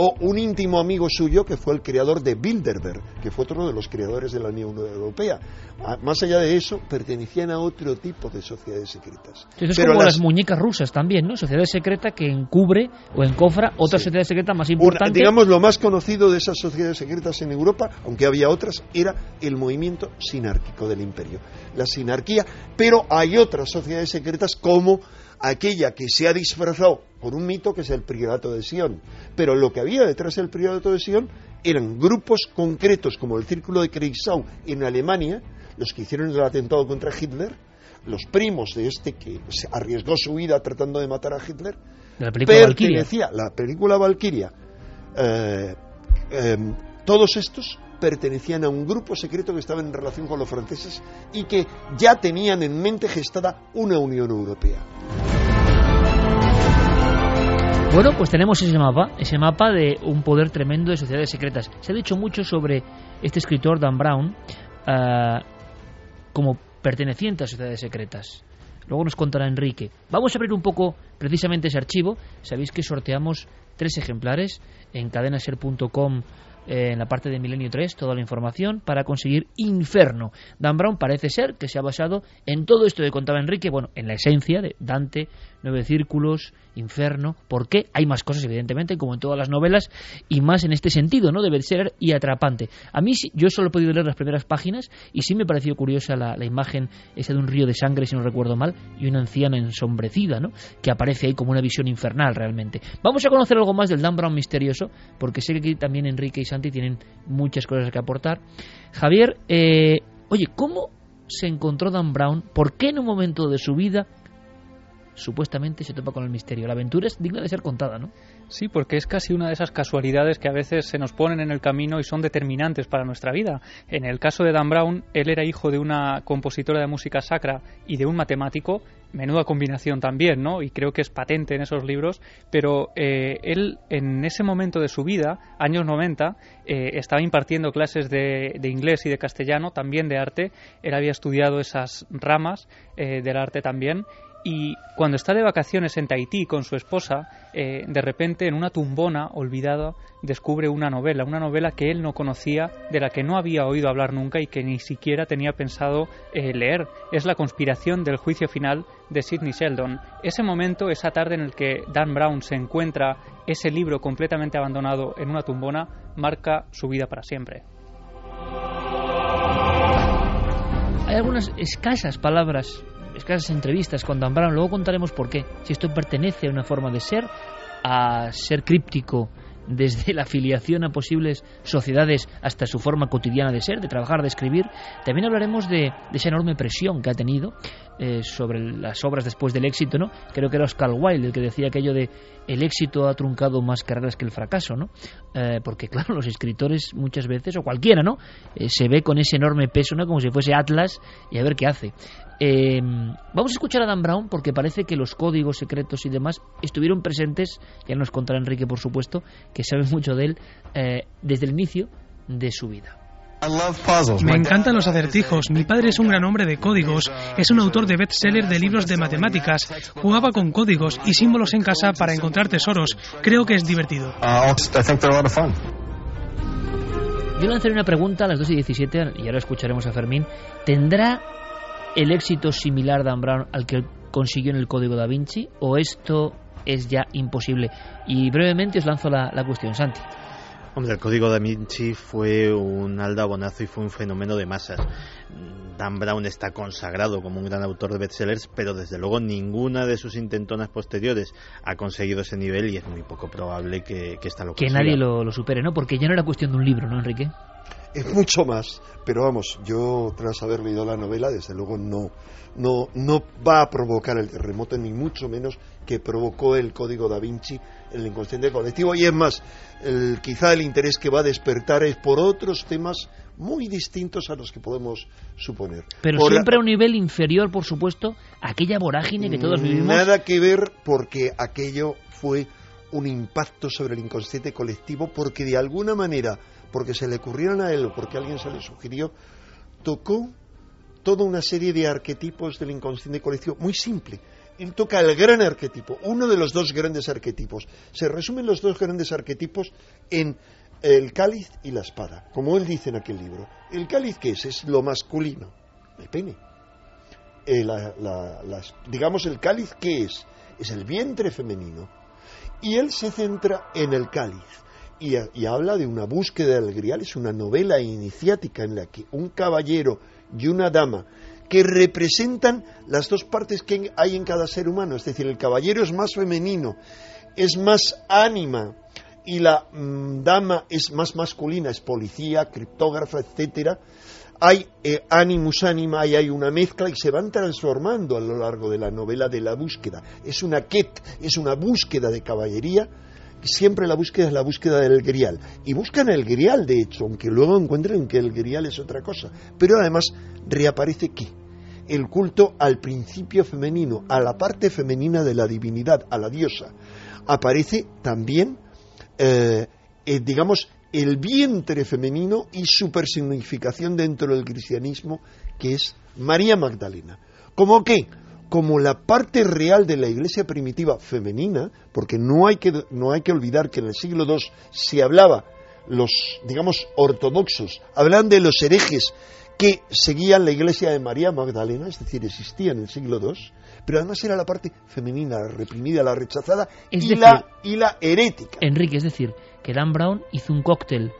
O un íntimo amigo suyo que fue el creador de Bilderberg, que fue otro de los creadores de la Unión Europea. Ah, más allá de eso, pertenecían a otro tipo de sociedades secretas. es como las... muñecas rusas también, ¿no? Sociedad secreta que encubre o encofra otra sociedad secreta más importante. digamos, lo más conocido de esas sociedades secretas en Europa, aunque había otras, era el movimiento sinárquico del imperio. La sinarquía, pero hay otras sociedades secretas como aquella que se ha disfrazado por un mito que es el priorato de Sion. Pero lo que había detrás del priorato de Sion eran grupos concretos como el Círculo de Kreisau en Alemania, los que hicieron el atentado contra Hitler, los primos de este que se arriesgó su vida tratando de matar a Hitler, la película pertenecía, la película Valkyria, eh, em, todos estos pertenecían a un grupo secreto que estaba en relación con los franceses y que ya tenían en mente gestada una Unión Europea. Bueno, pues tenemos ese mapa, ese mapa de un poder tremendo de sociedades secretas. Se ha dicho mucho sobre este escritor Dan Brown ah, como perteneciente a sociedades secretas. Luego nos contará Enrique. Vamos a abrir un poco precisamente ese archivo. Sabéis que sorteamos tres ejemplares en cadenaser.com eh, en la parte de Milenio 3 toda la información para conseguir Inferno. Dan Brown parece ser que se ha basado en todo esto que contaba Enrique, bueno, en la esencia de Dante, Nueve Círculos, Inferno. ¿Por qué? Hay más cosas, evidentemente, como en todas las novelas, y más en este sentido, ¿no? De ser y atrapante. A mí, yo solo he podido leer las primeras páginas y sí me pareció curiosa la, la imagen esa de un río de sangre, si no recuerdo mal, y una anciana ensombrecida, ¿no? Que aparece ahí como una visión infernal realmente. Vamos a conocer algo más del Dan Brown misterioso, porque sé que aquí también Enrique y Santi tienen muchas cosas que aportar. Javier, eh, oye, ¿cómo se encontró Dan Brown? ¿Por qué en un momento de su vida supuestamente se topa con el misterio. La aventura es digna de ser contada, ¿no? Sí, porque es casi una de esas casualidades que a veces se nos ponen en el camino y son determinantes para nuestra vida. En el caso de Dan Brown, él era hijo de una compositora de música sacra y de un matemático, menuda combinación también, ¿no? Y creo que es patente en esos libros, pero eh, él en ese momento de su vida, años 90, eh, estaba impartiendo clases de, inglés y de castellano, también de arte, él había estudiado esas ramas eh, del arte también y cuando está de vacaciones en Tahití con su esposa, eh, de repente en una tumbona olvidada descubre una novela, una novela que él no conocía, de la que no había oído hablar nunca y que ni siquiera tenía pensado eh, leer. Es La conspiración del juicio final de Sidney Sheldon. Ese momento, esa tarde en el que Dan Brown se encuentra ese libro completamente abandonado en una tumbona, marca su vida para siempre. Hay algunas escasas palabras escasas entrevistas con Dan. Luego contaremos por qué. Si esto pertenece a una forma de ser, a ser críptico desde la afiliación a posibles sociedades hasta su forma cotidiana de ser, de trabajar, de escribir. También hablaremos de, esa enorme presión que ha tenido eh, sobre las obras después del éxito, ¿no? Creo que era Oscar Wilde el que decía aquello de el éxito ha truncado más carreras que el fracaso, ¿no? Eh, porque claro, los escritores muchas veces, o cualquiera, ¿no? Eh, se ve con ese enorme peso, ¿no? Como si fuese Atlas y a ver qué hace. Eh, vamos a escuchar a Dan Brown porque parece que los códigos secretos y demás estuvieron presentes, ya nos contará Enrique por supuesto, que sabe mucho de él, eh, desde el inicio de su vida. Me encantan los acertijos. Mi padre es un gran hombre de códigos. Es un autor de bestseller de libros de matemáticas. Jugaba con códigos y símbolos en casa para encontrar tesoros. Creo que es divertido. Uh, Yo lanzaré una pregunta a las 2 y 17 y ahora escucharemos a Fermín. ¿Tendrá el éxito similar Dan Brown al que consiguió en el Código da Vinci o esto es ya imposible? Y brevemente os lanzo la, cuestión, Santi. Hombre, el Código da Vinci fue un aldabonazo y fue un fenómeno de masas. Dan Brown está consagrado como un gran autor de bestsellers, pero desde luego ninguna de sus intentonas posteriores ha conseguido ese nivel y es muy poco probable que, que esta lo Que nadie lo, lo supere, ¿no? Porque ya no era cuestión de un libro, ¿no, Enrique? Es mucho más. Pero vamos, yo tras haber leído la novela, desde luego no, no, no va a provocar el terremoto, ni mucho menos que provocó el código da Vinci en el inconsciente colectivo. Y es más, el, quizá el interés que va a despertar es por otros temas muy distintos a los que podemos suponer. Pero siempre a un nivel inferior, por supuesto, aquella vorágine que todos vivimos. Nada que ver porque aquello fue un impacto sobre el inconsciente colectivo porque de alguna manera porque se le ocurrieron a él o porque alguien se le sugirió, tocó toda una serie de arquetipos del inconsciente colectivo, muy simple. Él toca el gran arquetipo, uno de los dos grandes arquetipos. Se resumen los dos grandes arquetipos en el cáliz y la espada, como él dice en aquel libro. ¿El cáliz qué es? Es lo masculino, el pene. Eh, digamos, el cáliz qué es? Es el vientre femenino. Y él se centra en el cáliz y, habla de una búsqueda del grial, es una novela iniciática en la que un caballero y una dama que representan las dos partes que hay en cada ser humano, es decir, el caballero es más femenino, es más ánima y la mm, dama es más masculina, es policía, criptógrafa, etcétera. Hay eh, animus anima y hay una mezcla y se van transformando a lo largo de la novela de la búsqueda. Es una quet, es una búsqueda de caballería siempre la búsqueda es la búsqueda del grial. Y buscan el grial, de hecho, aunque luego encuentren que el grial es otra cosa. Pero además reaparece qué? El culto al principio femenino, a la parte femenina de la divinidad, a la diosa. Aparece también, eh, eh, digamos, el vientre femenino y su personificación dentro del cristianismo, que es María Magdalena. ¿Cómo qué? Como la parte real de la iglesia primitiva femenina, porque no hay que, no hay que olvidar que en el siglo II se hablaba, los, digamos, ortodoxos, hablan de los herejes que seguían la iglesia de María Magdalena, es decir, existía en el siglo II, pero además era la parte femenina, la reprimida, la rechazada y, la, y la herética. Enrique, es decir, que Dan Brown hizo un cóctel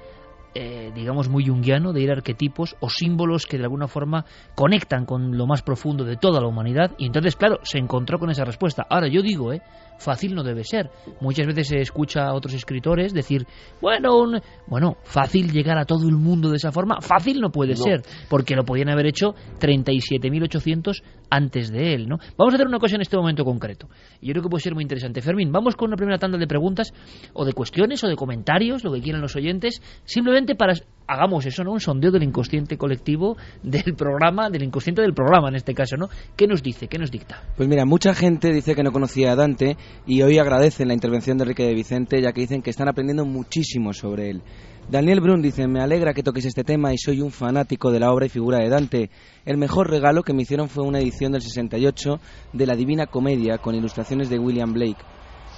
eh, digamos, muy junguiano de ir a arquetipos o símbolos que de alguna forma conectan con lo más profundo de toda la humanidad y entonces, claro, se encontró con esa respuesta. Ahora, yo digo, ¿eh? Fácil no debe ser. Muchas veces se escucha a otros escritores decir, bueno, bueno, fácil llegar a todo el mundo de esa forma, fácil no puede ser, porque lo podían haber hecho 37.800 antes de él, ¿no? Vamos a hacer una cosa en este momento concreto. Y yo creo que puede ser muy interesante. Fermín, vamos con una primera tanda de preguntas o de cuestiones o de comentarios, lo que quieran los oyentes, simplemente para hagamos eso, ¿no? Un sondeo del inconsciente colectivo del programa, del inconsciente del programa en este caso, ¿no? ¿Qué nos dice? ¿Qué nos dicta? Pues mira, mucha gente dice que no conocía a Dante y hoy agradecen la intervención de Enrique de Vicente, ya que dicen que están aprendiendo muchísimo sobre él. Daniel Brun dice, me alegra que toques este tema y soy un fanático de la obra y figura de Dante. El mejor regalo que me hicieron fue una edición del 68 de la Divina Comedia con ilustraciones de William Blake.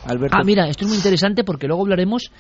Ah, mira, esto es muy interesante porque luego hablaremos,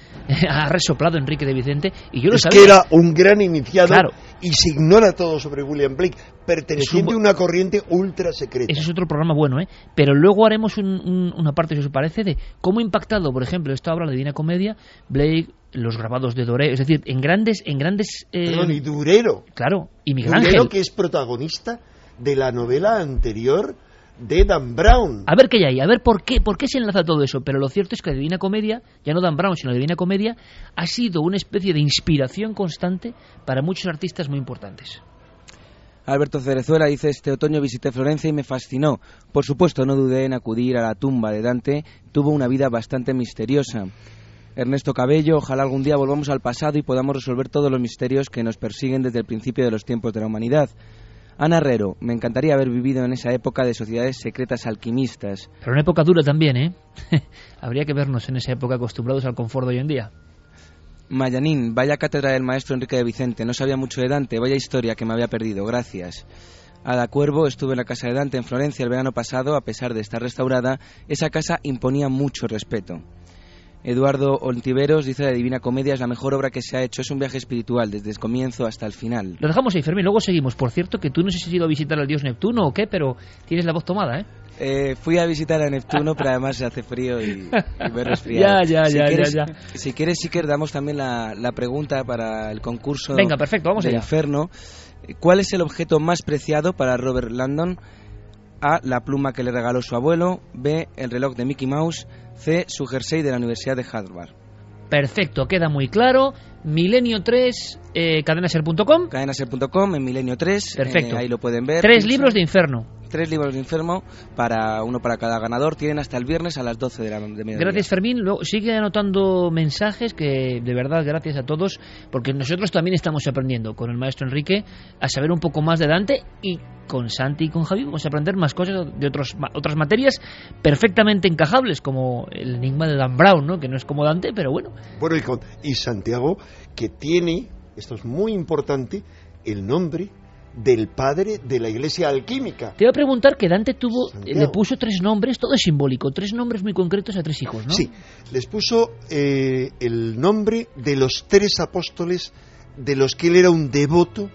ha resoplado Enrique de Vicente, y yo lo es que era un gran iniciado y se ignora todo sobre William Blake, perteneciente a una corriente ultra secreta. Ese es otro programa bueno, ¿eh? Pero luego haremos una parte, si os parece, de cómo ha impactado, por ejemplo, esta obra, la Divina Comedia, Blake, los grabados de Doré, es decir, en grandes... En grandes eh... y Durero. Claro, y Miguel Durero, que es protagonista de la novela anterior de Dan Brown. A ver qué hay, a ver por qué, por qué se enlaza todo eso. Pero lo cierto es que la Divina Comedia, ya no Dan Brown, sino la Divina Comedia, ha sido una especie de inspiración constante para muchos artistas muy importantes. Alberto Cerezuela dice, este otoño visité Florencia y me fascinó. Por supuesto, no dudé en acudir a la tumba de Dante. Tuvo una vida bastante misteriosa. Ernesto Cabello, ojalá algún día volvamos al pasado y podamos resolver todos los misterios que nos persiguen desde el principio de los tiempos de la humanidad. Ana Herrero, me encantaría haber vivido en esa época de sociedades secretas alquimistas. Pero una época dura también, ¿eh? Habría que vernos en esa época acostumbrados al confort de hoy en día. Mayanín, vaya cátedra del maestro Enrique de Vicente, no sabía mucho de Dante, vaya historia que me había perdido, gracias. Ada Cuervo, estuve en la casa de Dante en Florencia el verano pasado, a pesar de estar restaurada, esa casa imponía mucho respeto. Eduardo Ontiveros dice la Divina Comedia es la mejor obra que se ha hecho. Es un viaje espiritual desde el comienzo hasta el final. Lo dejamos ahí, Fermín. Luego seguimos. Por cierto, que tú no sé si has ido a visitar al dios Neptuno o qué, pero tienes la voz tomada, ¿eh? eh fui a visitar a Neptuno, pero además se hace frío y, me he resfriado. ya, ya, ya, ya, Si quieres, sí que damos también la, la, pregunta para el concurso Venga, perfecto, vamos de allá. Inferno. ¿Cuál es el objeto más preciado para Robert Landon? A. La pluma que le regaló su abuelo. B. El reloj de Mickey Mouse. C. Su jersey de la Universidad de Harvard. Perfecto, queda muy claro. Milenio 3, eh, cadenaser.com. Cadenaser.com, en Milenio 3. Perfecto. Eh, ahí lo pueden ver. Tres libros de Inferno. Tres libros de Inferno, para uno para cada ganador. Tienen hasta el viernes a las 12 de la de Gracias, Fermín. Luego, sigue anotando mensajes que, de verdad, gracias a todos, porque nosotros también estamos aprendiendo con el maestro Enrique a saber un poco más de Dante y con Santi y con Javi vamos a aprender más cosas de otros, otras materias perfectamente encajables, como el enigma de Dan Brown, ¿no? que no es como Dante, pero bueno. Bueno, y, y Santiago, que tiene, esto es muy importante, el nombre del padre de la iglesia alquímica. Te voy a preguntar que Dante tuvo, le puso tres nombres, todo es simbólico, tres nombres muy concretos a tres hijos, ¿no? Sí, les puso eh, el nombre de los tres apóstoles de los que él era un devoto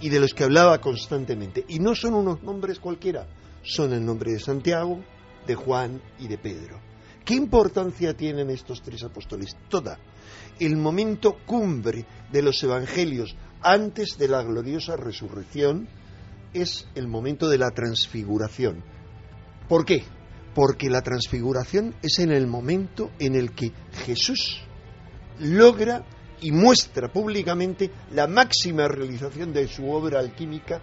y de los que hablaba constantemente. Y no son unos nombres cualquiera, son el nombre de Santiago, de Juan y de Pedro. ¿Qué importancia tienen estos tres apóstoles? Toda. El momento cumbre de los evangelios antes de la gloriosa resurrección es el momento de la transfiguración. ¿Por qué? Porque la transfiguración es en el momento en el que Jesús logra y muestra públicamente la máxima realización de su obra alquímica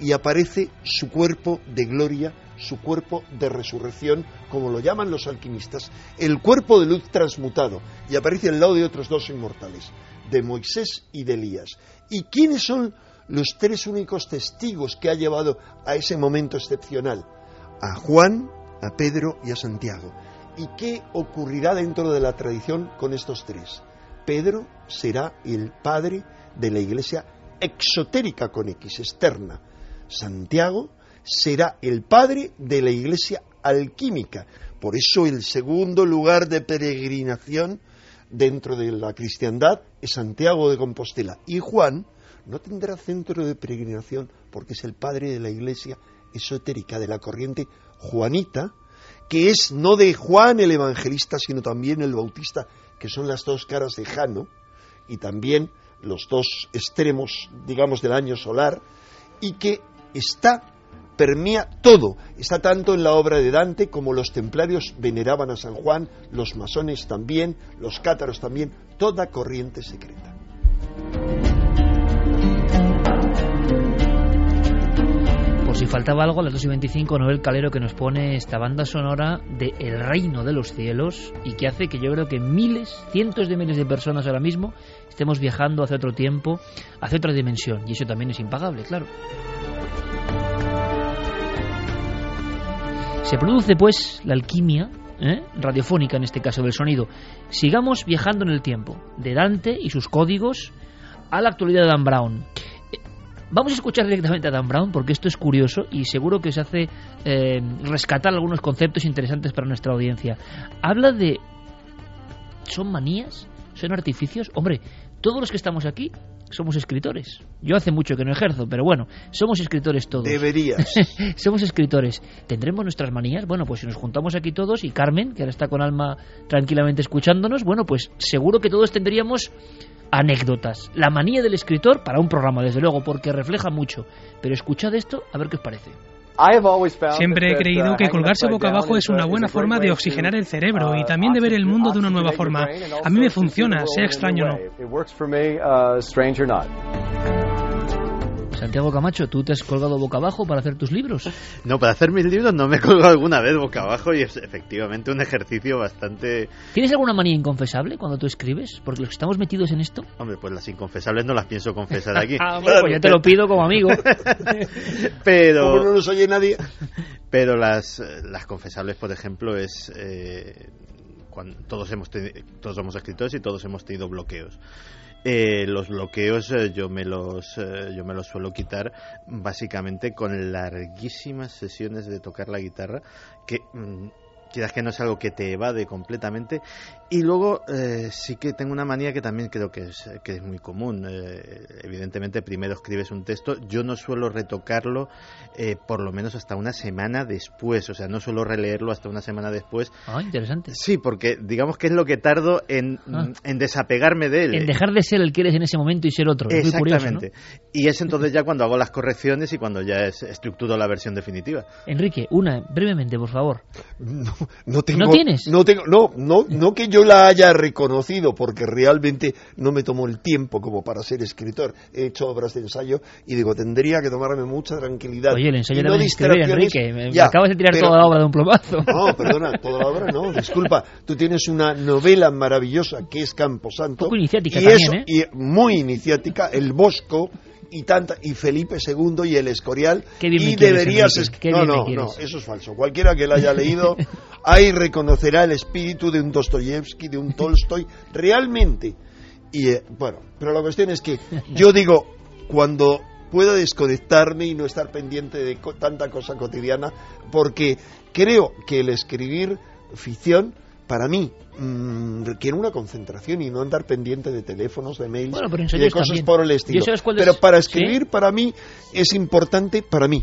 y aparece su cuerpo de gloria, su cuerpo de resurrección, como lo llaman los alquimistas, el cuerpo de luz transmutado, y aparece al lado de otros dos inmortales, de Moisés y de Elías. ¿Y quiénes son los tres únicos testigos que ha llevado a ese momento excepcional? A Juan, a Pedro y a Santiago. ¿Y qué ocurrirá dentro de la tradición con estos tres? Pedro será el padre de la iglesia exotérica con X, externa. Santiago será el padre de la iglesia alquímica. Por eso el segundo lugar de peregrinación dentro de la cristiandad es Santiago de Compostela. Y Juan no tendrá centro de peregrinación porque es el padre de la iglesia esotérica de la corriente juanita, que es no de Juan el evangelista, sino también el bautista, que son las dos caras de Jano, y también los dos extremos, digamos, del año solar, y que está permea todo. Está tanto en la obra de Dante como los templarios veneraban a San Juan, los masones también, los cátaros también, toda corriente secreta. Por si faltaba algo, a las 2 y 25, Noel Calero que nos pone esta banda sonora de El Reino de los Cielos y que hace que yo creo que miles, cientos de miles de personas ahora mismo estemos viajando hacia otro tiempo, hacia otra dimensión. Y eso también es impagable, claro. Se produce pues la alquimia ¿eh? radiofónica en este caso del sonido. Sigamos viajando en el tiempo, de Dante y sus códigos a la actualidad de Dan Brown. Eh, vamos a escuchar directamente a Dan Brown porque esto es curioso y seguro que os hace eh, rescatar algunos conceptos interesantes para nuestra audiencia. Habla de... ¿Son manías? ¿Son artificios? Hombre, todos los que estamos aquí somos escritores. Yo hace mucho que no ejerzo, pero bueno, somos escritores todos. Deberías. somos escritores. ¿Tendremos nuestras manías? Bueno, pues si nos juntamos aquí todos y Carmen, que ahora está con Alma tranquilamente escuchándonos, bueno, pues seguro que todos tendríamos anécdotas. La manía del escritor para un programa, desde luego, porque refleja mucho. Pero escuchad esto, a ver qué os parece. Siempre he creído que colgarse boca abajo es una buena forma de oxigenar el cerebro y también de ver el mundo de una nueva forma. A mí me funciona, sea extraño o no. Santiago Camacho, ¿tú te has colgado boca abajo para hacer tus libros? No, para hacer mis libros no me he colgado alguna vez boca abajo y es efectivamente un ejercicio bastante... ¿Tienes alguna manía inconfesable cuando tú escribes? Porque los que estamos metidos en esto... Hombre, pues las inconfesables no las pienso confesar aquí. ah, bueno, pues yo te lo pido como amigo. pero... Como no los oye nadie. Pero las, las confesables, por ejemplo, es... Eh, cuando todos hemos todos somos escritores y todos hemos tenido bloqueos. Eh, los bloqueos eh, yo me los eh, yo me los suelo quitar básicamente con larguísimas sesiones de tocar la guitarra que mm, quizás que no es algo que te evade completamente. Y luego eh, sí que tengo una manía que también creo que es, que es muy común. Eh, evidentemente, primero escribes un texto. Yo no suelo retocarlo eh, por lo menos hasta una semana después. O sea, no suelo releerlo hasta una semana después. Ah, interesante. Sí, porque digamos que es lo que tardo en, ah. en desapegarme de él. En dejar de ser el que eres en ese momento y ser otro. Exactamente. Y es entonces ya cuando hago las correcciones y cuando ya es, estructuro la versión definitiva. Enrique, una, brevemente, por favor. No, no, tengo, ¿No tienes? No, tengo, no, no, no que yo la haya reconocido, porque realmente no me tomó el tiempo como para ser escritor. He hecho obras de ensayo y digo, tendría que tomarme mucha tranquilidad. Oye, el ensayo no escribir, Enrique. Me, acabas de tirar toda la obra de un plomazo. No, perdona, toda la obra no, disculpa. Tú tienes una novela maravillosa que es Camposanto. Poco iniciática y también, ¿eh? Y muy iniciática, El Bosco y tanta y Felipe II y el Escorial y deberías no no no eso es falso. Cualquiera que la haya leído ahí reconocerá el espíritu de un Dostoyevsky de un Tolstoy realmente. Y eh, bueno pero la cuestión es que yo digo cuando puedo desconectarme y no estar pendiente de tanta cosa cotidiana porque creo que el escribir ficción para mí mmm, requiere una concentración y no andar pendiente de teléfonos, de mails y de cosas también. por el estilo. Pero para escribir, ¿Sí? para mí, es importante, para mí,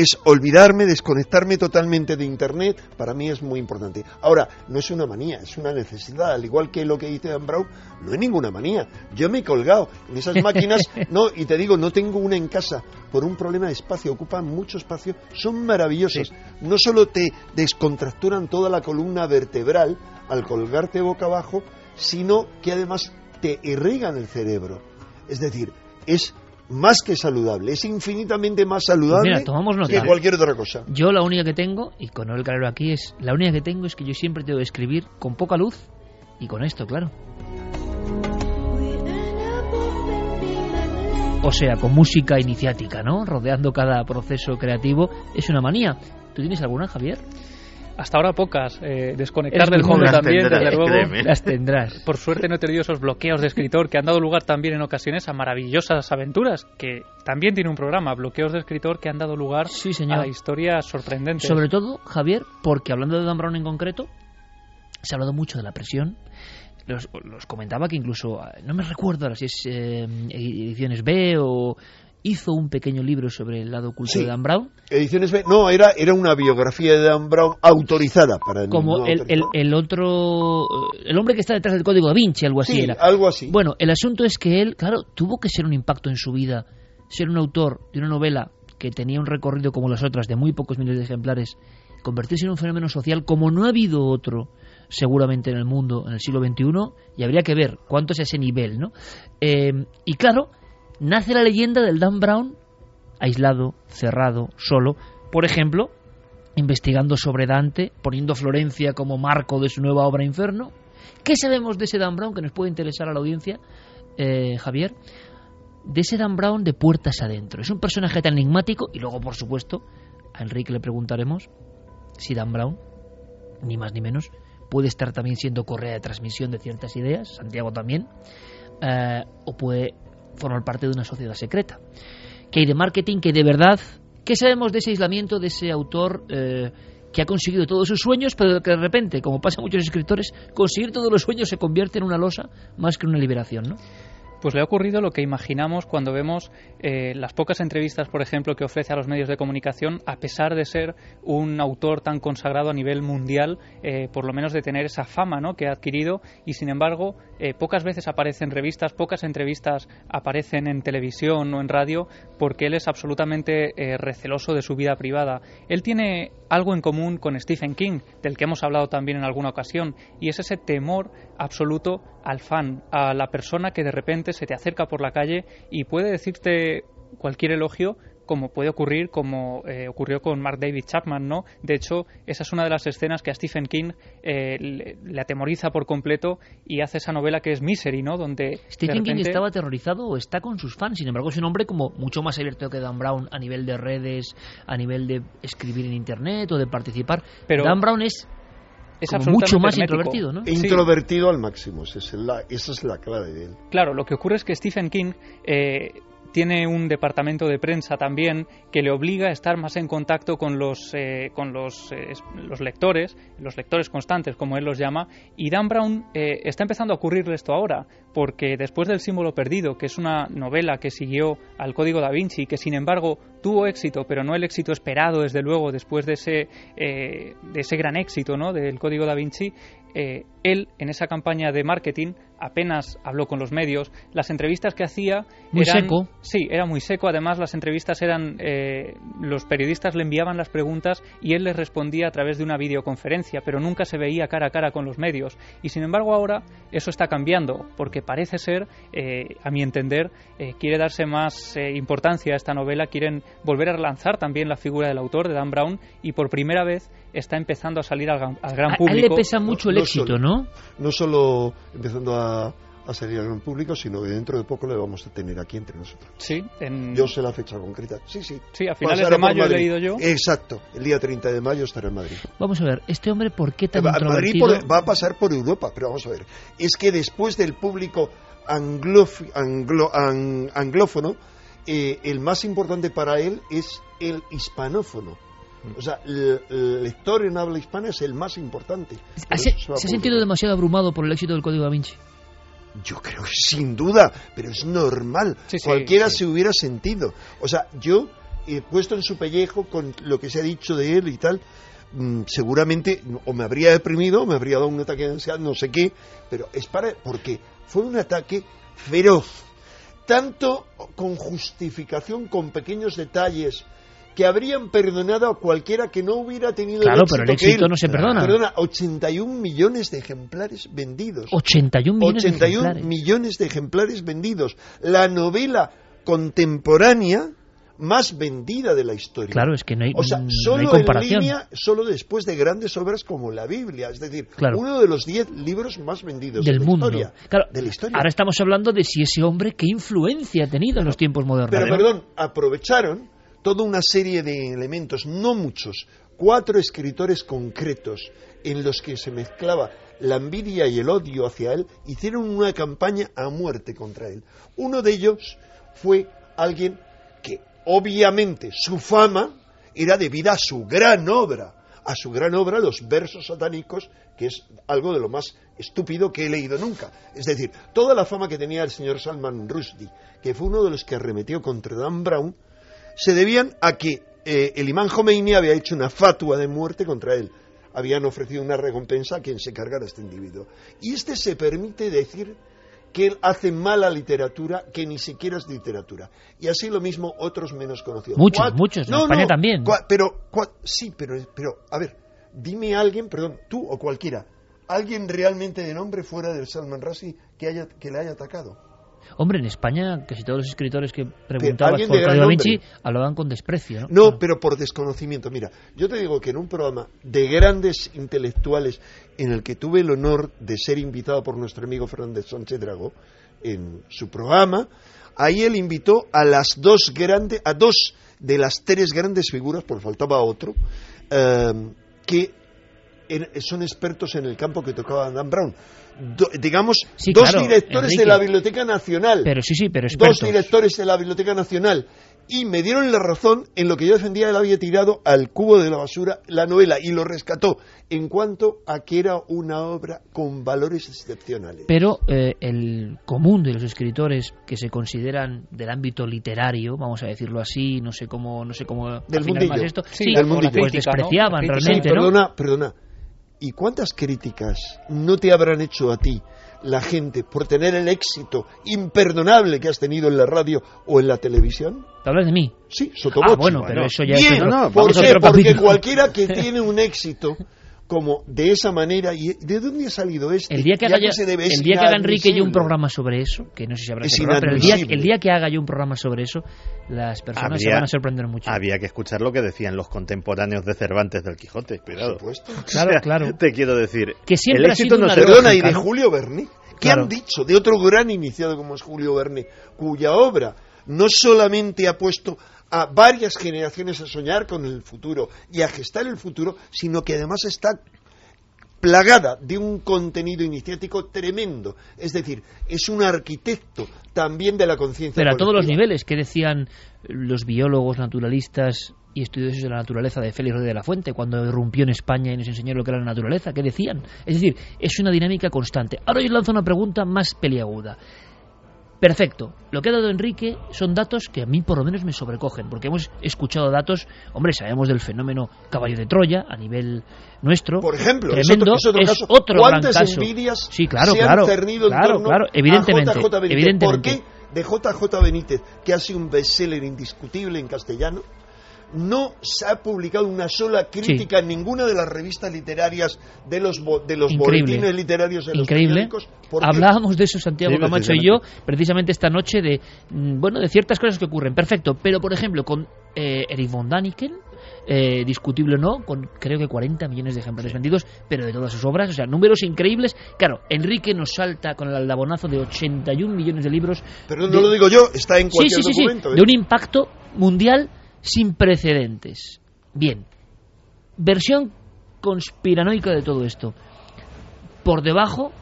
es olvidarme, desconectarme totalmente de Internet, para mí es muy importante. Ahora, no es una manía, es una necesidad, al igual que lo que dice Dan Brown, no es ninguna manía. Yo me he colgado en esas máquinas, no, y te digo, no tengo una en casa, por un problema de espacio, ocupan mucho espacio, son maravillosos. Sí. No solo te descontracturan toda la columna vertebral al colgarte boca abajo, sino que además te irrigan el cerebro. Es decir, es más que saludable, es infinitamente más saludable mira, tomamos nota. que cualquier otra cosa. Yo la única que tengo, y con el calero aquí, es la única que tengo es que yo siempre tengo que escribir con poca luz y con esto, claro. O sea, con música iniciática, ¿no? Rodeando cada proceso creativo. Es una manía. ¿Tú tienes alguna, Javier? Hasta ahora pocas. Eh, desconectar del mundo también, desde luego. Las tendrás. Por suerte no he tenido esos bloqueos de escritor que han dado lugar también en ocasiones a maravillosas aventuras, que también tiene un programa, bloqueos de escritor, que han dado lugar sí, señor. a historias sorprendentes. Sobre todo, Javier, porque hablando de Dan Brown en concreto, se ha hablado mucho de la presión. Los, los comentaba que incluso, no me recuerdo ahora si es eh, Ediciones B o hizo un pequeño libro sobre el lado oculto Sí. de Dan Brown. Ediciones B, no, era, era una biografía de Dan Brown autorizada para el Como no el, el, otro. El hombre que está detrás del código da Vinci, algo así Sí, era. algo así. Bueno, el asunto es que él, claro, tuvo que ser un impacto en su vida. Ser un autor de una novela que tenía un recorrido como las otras, de muy pocos miles de ejemplares, convertirse en un fenómeno social como no ha habido otro seguramente en el mundo en el siglo XXI, y habría que ver cuánto es ese nivel, ¿no? Eh, y claro, nace la leyenda del Dan Brown aislado, cerrado, solo, por ejemplo, investigando sobre Dante, poniendo Florencia como marco de su nueva obra Inferno. ¿Qué sabemos de ese Dan Brown que nos puede interesar a la audiencia, eh, Javier? De ese Dan Brown de puertas adentro. Es un personaje tan enigmático y luego, por supuesto, a Enrique le preguntaremos si Dan Brown, ni más ni menos, puede estar también siendo correa de transmisión de ciertas ideas, Santiago también, eh, o puede formar parte de una sociedad secreta. ¿Qué hay de marketing? ¿Qué de verdad? ¿Qué sabemos de ese aislamiento, de ese autor eh, que ha conseguido todos sus sueños, pero que de repente, como pasa a muchos escritores, conseguir todos los sueños se convierte en una losa más que en una liberación, ¿no? Pues le ha ocurrido lo que imaginamos cuando vemos eh, las pocas entrevistas, por ejemplo, que ofrece a los medios de comunicación, a pesar de ser un autor tan consagrado a nivel mundial, eh, por lo menos de tener esa fama ¿no? que ha adquirido, y sin embargo, eh, pocas veces aparece en revistas, pocas entrevistas aparecen en televisión o en radio, porque él es absolutamente receloso de su vida privada. Él tiene algo en común con Stephen King, del que hemos hablado también en alguna ocasión, y es ese temor absoluto al fan, a la persona que de repente se te acerca por la calle y puede decirte cualquier elogio como puede ocurrir, como eh, ocurrió con Mark David Chapman, ¿no? De hecho, esa es una de las escenas que a Stephen King eh, le, le, atemoriza por completo y hace esa novela que es Misery, ¿no? Donde Stephen repente... King estaba aterrorizado o está con sus fans, sin embargo es un hombre como mucho más abierto que Dan Brown a nivel de redes, a nivel de escribir en internet o de participar. Pero Dan Brown es es como mucho más hermético. introvertido, ¿no? Introvertido sí. al máximo, esa es, la, esa es la clave de él. Claro, lo que ocurre es que Stephen King eh, tiene un departamento de prensa también que le obliga a estar más en contacto con los, eh, con los, eh, los lectores, los lectores constantes, como él los llama, y Dan Brown eh, está empezando a ocurrirle esto ahora, porque después del símbolo perdido, que es una novela que siguió al Código da Vinci, que sin embargo tuvo éxito, pero no el éxito esperado, desde luego, después de ese, de ese gran éxito ¿no? del Código da Vinci, eh, él en esa campaña de marketing apenas habló con los medios. Las entrevistas que hacía muy eran, seco. Sí, era muy seco. Además, las entrevistas eran eh, los periodistas le enviaban las preguntas y él les respondía a través de una videoconferencia, pero nunca se veía cara a cara con los medios. Y sin embargo, ahora eso está cambiando porque parece ser, eh, a mi entender, eh, quiere darse más importancia a esta novela, quieren volver a relanzar también la figura del autor de Dan Brown y por primera vez está empezando a salir al, al gran público. A él le pesa mucho el éxito, solo, ¿no? No solo empezando a, a, salir al gran público, sino que dentro de poco le vamos a tener aquí entre nosotros. Sí, en... Yo sé la fecha concreta. Sí, sí. Sí, a finales Pasará de mayo he leído yo. Exacto, el día 30 de mayo estará en Madrid. Vamos a ver, este hombre, ¿por qué tan va, introvertido? Madrid por, va a pasar por Europa, pero vamos a ver. Es que después del público anglof, anglo, ang, anglófono, eh, el más importante para él es el hispanófono. O sea, el, el, lector en habla hispana es el más importante. ¿Se, se, se ha sentido demasiado abrumado por el éxito del Código da Vinci? Yo creo que sin duda, pero es normal. Sí, sí, Cualquiera sí. se hubiera sentido. O sea, yo he puesto en su pellejo con lo que se ha dicho de él y tal. Mmm, seguramente o me habría deprimido, o me habría dado un ataque de ansiedad, no sé qué, pero es para porque fue un ataque feroz, tanto con justificación, con pequeños detalles, que habrían perdonado a cualquiera que no hubiera tenido claro, el éxito pero el éxito él. no se perdona. Perdona, 81 millones de ejemplares vendidos. 81 millones 81 de ejemplares. millones de ejemplares vendidos. La novela contemporánea más vendida de la historia. Claro, es que no hay, o sea, no solo hay comparación. en línea, solo después de grandes obras como la Biblia, es decir, claro. uno de los 10 libros más vendidos del de la mundo. Historia, claro, de la historia. Ahora estamos hablando de si ese hombre qué influencia ha tenido en los tiempos modernos. Pero perdón, aprovecharon toda una serie de elementos, no muchos, cuatro escritores concretos en los que se mezclaba la envidia y el odio hacia él, hicieron una campaña a muerte contra él. Uno de ellos fue alguien que obviamente su fama era debida a su gran obra, a su gran obra, los versos satánicos, que es algo de lo más estúpido que he leído nunca. Es decir, toda la fama que tenía el señor Salman Rushdie, que fue uno de los que arremetió contra Dan Brown, se debían a que eh, el imán Khomeini había hecho una fatua de muerte contra él. Habían ofrecido una recompensa a quien se cargara este individuo. Y este se permite decir que él hace mala literatura que ni siquiera es literatura. Y así lo mismo otros menos conocidos. Muchos, muchos, en España también. Pero, sí, pero, pero, a ver, dime a alguien, perdón, tú o cualquiera, alguien realmente de nombre fuera del Salman Rushdie que, haya, que le haya atacado. Hombre, en España casi todos los escritores que preguntaban por Claudio Da Vinci hablaban con desprecio. ¿no? no, pero por desconocimiento. Mira, yo te digo que en un programa de grandes intelectuales en el que tuve el honor de ser invitado por nuestro amigo Fernández Sánchez Dragó, en su programa, ahí él invitó a las dos grandes, a dos de las tres grandes figuras, porque faltaba otro, eh, que son expertos en el campo que tocaba Dan Brown. digamos, dos directores de la Biblioteca Nacional. Pero sí, sí, pero Dos directores de la Biblioteca Nacional. Y me dieron la razón en lo que yo defendía, él había tirado al cubo de la basura la novela y lo rescató en cuanto a que era una obra con valores excepcionales. Pero eh, el común de los escritores que se consideran del ámbito literario, vamos a decirlo así, no sé cómo, no sé cómo del mundillo, esto, sí, pues despreciaban realmente, Perdona, perdona, ¿Y cuántas críticas no te habrán hecho a ti la gente por tener el éxito imperdonable que has tenido en la radio o en la televisión? ¿Te hablas de mí? Sí, Sotobochi. Ah, bueno, pero eso ya Bien, es... No, ¿por qué? Porque cualquiera que tiene un éxito como de esa manera. ¿Y de dónde ha salido esto? El día que haga, el día que haga Enrique yo un programa sobre eso, que no sé si habrá es pero el día, el día, que haga yo un programa sobre eso, las personas se van a sorprender mucho. Había que escuchar lo que decían los contemporáneos de Cervantes del Quijote, cuidado. Por supuesto. Claro, claro. Te quiero decir. Que siempre el éxito ha sido no Perdona, y de Julio Verne. ¿Qué han dicho de otro gran iniciado como es Julio Verne, cuya obra no solamente ha puesto a varias generaciones a soñar con el futuro y a gestar el futuro, sino que además está plagada de un contenido iniciático tremendo. Es decir, es un arquitecto también de la conciencia. Pero a todos los niveles, que decían los biólogos, naturalistas y estudiosos de la naturaleza de Félix Rodríguez de la Fuente cuando irrumpió en España y nos enseñó lo que era la naturaleza? ¿Qué decían? Es decir, es una dinámica constante. Ahora yo lanzo una pregunta más peliaguda. Perfecto. Lo que ha dado Enrique son datos que a mí por lo menos me sobrecogen, porque hemos escuchado datos, hombre, sabemos del fenómeno caballo de Troya a nivel nuestro. Por ejemplo, tremendo, es otro, es otro, ¿Cuántas gran caso. envidias sí, claro, se claro, han cernido en claro, torno claro, evidentemente, a JJ Benítez? evidentemente. ¿Por qué de JJ Benítez, que ha sido un bestseller indiscutible en castellano, no se ha publicado una sola crítica en ninguna de las revistas literarias de los de los boletines literarios de los Increíble. Hablábamos de eso Santiago Camacho y yo precisamente esta noche de mm, bueno de ciertas cosas que ocurren. Perfecto, pero por ejemplo con eh, Eric von Daniken eh, discutible o no, con creo que 40 millones de ejemplares vendidos, pero de todas sus obras, o sea, números increíbles. Claro, Enrique nos salta con el aldabonazo de 81 millones de libros. Pero no lo digo yo, está en cualquier sí, sí, documento. Sí, de un impacto mundial sin precedentes. Bien, versión conspiranoica de todo esto. Por debajo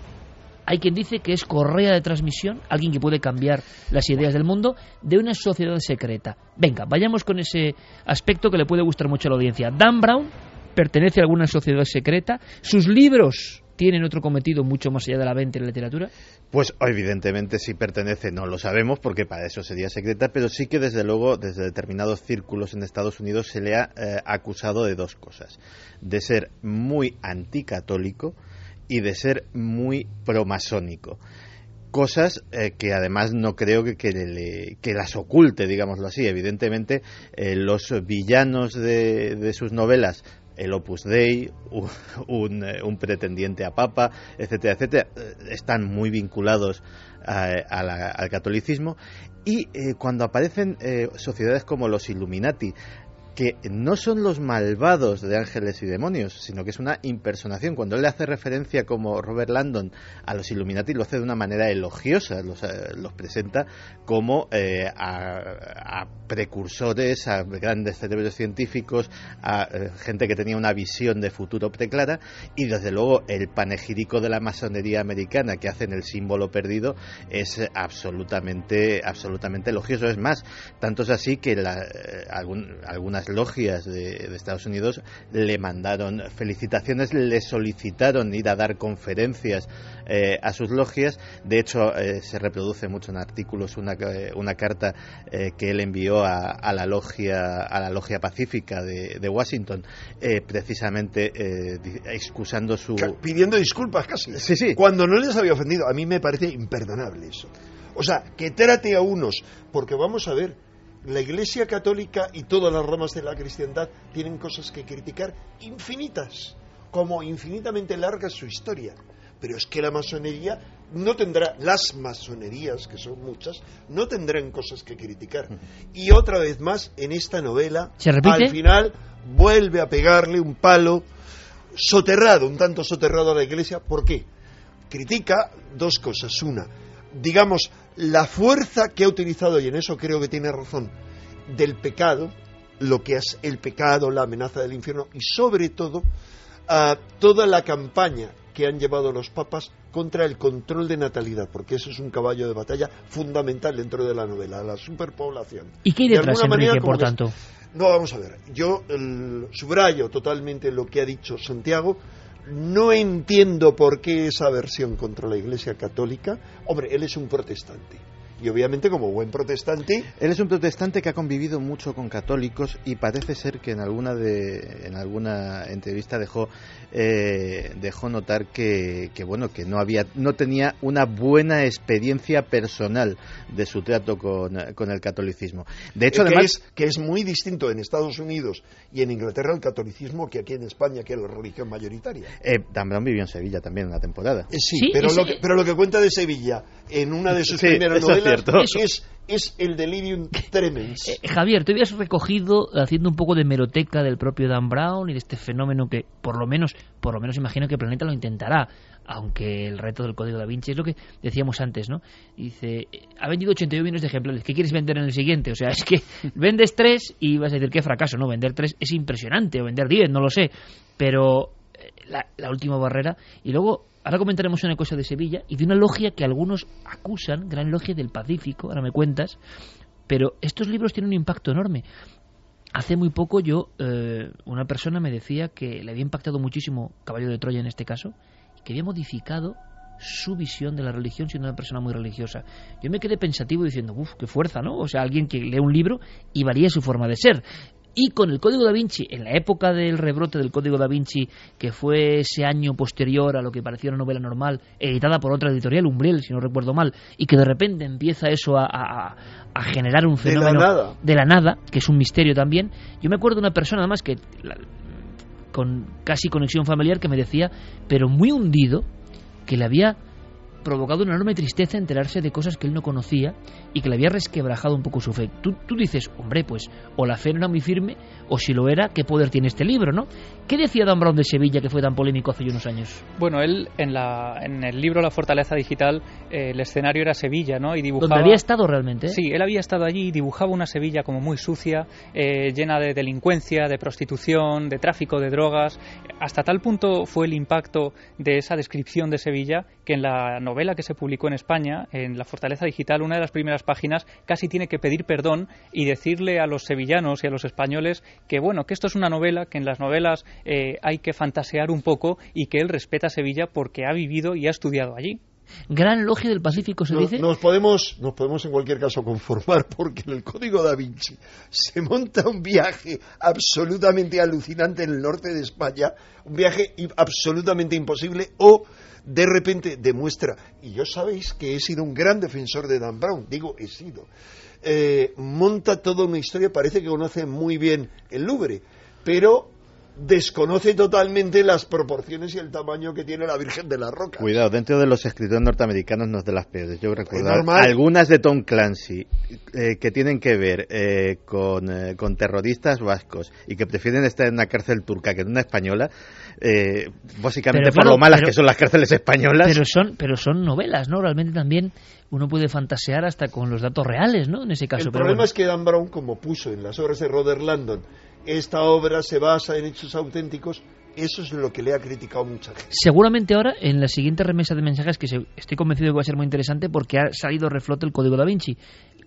hay quien dice que es correa de transmisión, alguien que puede cambiar las ideas del mundo, de una sociedad secreta. Venga, vayamos con ese aspecto que le puede gustar mucho a la audiencia. Dan Brown pertenece a alguna sociedad secreta, sus libros tienen otro cometido mucho más allá de la venta y la literatura? Pues evidentemente si pertenece, no lo sabemos porque para eso sería secreta, pero sí que desde luego desde determinados círculos en Estados Unidos se le ha eh, acusado de dos cosas, de ser muy anticatólico y de ser muy promasónico cosas eh, que además no creo que, que, las oculte, digámoslo así. Evidentemente, eh, los villanos de, sus novelas el Opus Dei, un, eh, un, pretendiente a papa, etcétera, etcétera, eh, están muy vinculados al catolicismo. Y eh, cuando aparecen sociedades como los Illuminati, que no son los malvados de ángeles y demonios, sino que es una impersonación. Cuando él le hace referencia como Robert Landon a los Illuminati, lo hace de una manera elogiosa, los, eh, presenta como eh, a, precursores, a grandes cerebros científicos, a eh, gente que tenía una visión de futuro preclara, y desde luego el panegírico de la masonería americana que hacen el símbolo perdido es absolutamente, absolutamente elogioso. Es más, tanto es así que la, algunas logias de, Estados Unidos le mandaron felicitaciones, le solicitaron ir a dar conferencias eh, a sus logias. De hecho, eh, se reproduce mucho en artículos una, eh, una carta que él envió a, la logia a la logia pacífica de, de Washington, precisamente excusando su pidiendo disculpas casi. Sí, sí. Cuando no les había ofendido, a mí me parece imperdonable eso. O sea, que trate a unos, porque vamos a ver, la Iglesia Católica y todas las ramas de la cristiandad tienen cosas que criticar infinitas, como infinitamente larga su historia. Pero es que la masonería no tendrá, las masonerías, que son muchas, no tendrán cosas que criticar. Y otra vez más, en esta novela, al final vuelve a pegarle un palo soterrado, un tanto soterrado a la Iglesia. ¿Por qué? Critica dos cosas. Una, digamos, la fuerza que ha utilizado, y en eso creo que tiene razón, del pecado, lo que es el pecado, la amenaza del infierno, y sobre todo toda la campaña que han llevado los papas contra el control de natalidad, porque eso es un caballo de batalla fundamental dentro de la novela, la superpoblación. ¿Y qué hay detrás, de Enrique, por tanto? no, vamos a ver, yo subrayo totalmente lo que ha dicho Santiago, no entiendo por qué esa aversión contra la Iglesia Católica. Hombre, él es un protestante y obviamente como buen protestante. Él es un protestante que ha convivido mucho con católicos y parece ser que en alguna de en alguna entrevista dejó eh, dejó notar que, que, bueno que no había no tenía una buena experiencia personal de su trato con, con el catolicismo. De hecho que además es, que es muy distinto en Estados Unidos y en Inglaterra el catolicismo que aquí en España que es la religión mayoritaria. Eh, Dan Brown vivió en Sevilla también una temporada. Eh, sí, pero, lo que, pero lo que cuenta de Sevilla en una de sus primeras novelas es, es, el delirium tremens. Eh, Javier, te habías recogido haciendo un poco de meroteca del propio Dan Brown y de este fenómeno que por lo menos, por lo menos imagino que Planeta lo intentará, aunque el reto del código da Vinci es lo que decíamos antes, ¿no? Dice, ha vendido 82 millones de ejemplares, ¿qué quieres vender en el siguiente? O sea, es que vendes tres y vas a decir qué fracaso, ¿no? Vender tres es impresionante, o vender 10, no lo sé, pero eh, la, la última barrera y luego Ahora comentaremos una cosa de Sevilla y de una logia que algunos acusan, gran logia del Pacífico, ahora me cuentas, pero estos libros tienen un impacto enorme. Hace muy poco yo, eh, una persona me decía que le había impactado muchísimo Caballo de Troya en este caso, y que había modificado su visión de la religión siendo una persona muy religiosa. Yo me quedé pensativo diciendo, uff, qué fuerza, ¿no? O sea, alguien que lee un libro y varía su forma de ser. Y con el Código da Vinci, en la época del rebrote del Código da Vinci, que fue ese año posterior a lo que parecía una novela normal, editada por otra editorial, Umbriel, si no recuerdo mal, y que de repente empieza eso a, generar un fenómeno de la, nada. que es un misterio también. Yo me acuerdo de una persona, además, que con casi conexión familiar, que me decía, pero muy hundido, que le había provocado una enorme tristeza enterarse de cosas que él no conocía y que le había resquebrajado un poco su fe. Tú, tú dices, hombre, pues o la fe no era muy firme o si lo era, ¿qué poder tiene este libro, no? ¿Qué decía Dan Brown de Sevilla que fue tan polémico hace unos años? Bueno, él en, la, en el libro La fortaleza digital eh, el escenario era Sevilla, ¿no? Y dibujaba... ¿Dónde había estado realmente? Sí, él había estado allí y dibujaba una Sevilla como muy sucia, eh, llena de delincuencia, de prostitución, de tráfico de drogas. Hasta tal punto fue el impacto de esa descripción de Sevilla que en la novela que se publicó en España, en La Fortaleza Digital, una de las primeras páginas casi tiene que pedir perdón y decirle a los sevillanos y a los españoles que, bueno, que esto es una novela, que en las novelas eh, hay que fantasear un poco y que él respeta Sevilla porque ha vivido y ha estudiado allí. Gran logia del Pacífico se dice. Nos podemos, nos podemos en cualquier caso conformar porque en el Código da Vinci se monta un viaje absolutamente alucinante en el norte de España, un viaje absolutamente imposible o de repente demuestra, y yo sabéis que he sido un gran defensor de Dan Brown, digo he sido, eh, monta toda una historia, parece que conoce muy bien el Louvre, pero desconoce totalmente las proporciones y el tamaño que tiene la Virgen de la Roca. Cuidado, dentro de los escritores norteamericanos no es de las peores. Yo recuerdo algunas de Tom Clancy eh, que tienen que ver eh, con, eh, con, terroristas vascos y que prefieren estar en una cárcel turca que en una española, básicamente por lo malas que son las cárceles españolas. Pero son, pero son novelas, ¿no? Realmente también uno puede fantasear hasta con los datos reales, ¿no? En ese caso. El problema es que Dan Brown, como puso en las obras de Robert Landon, esta obra se basa en hechos auténticos, eso es lo que le ha criticado mucha gente. Seguramente ahora, en la siguiente remesa de mensajes, que estoy convencido de que va a ser muy interesante porque ha salido reflote el código da Vinci.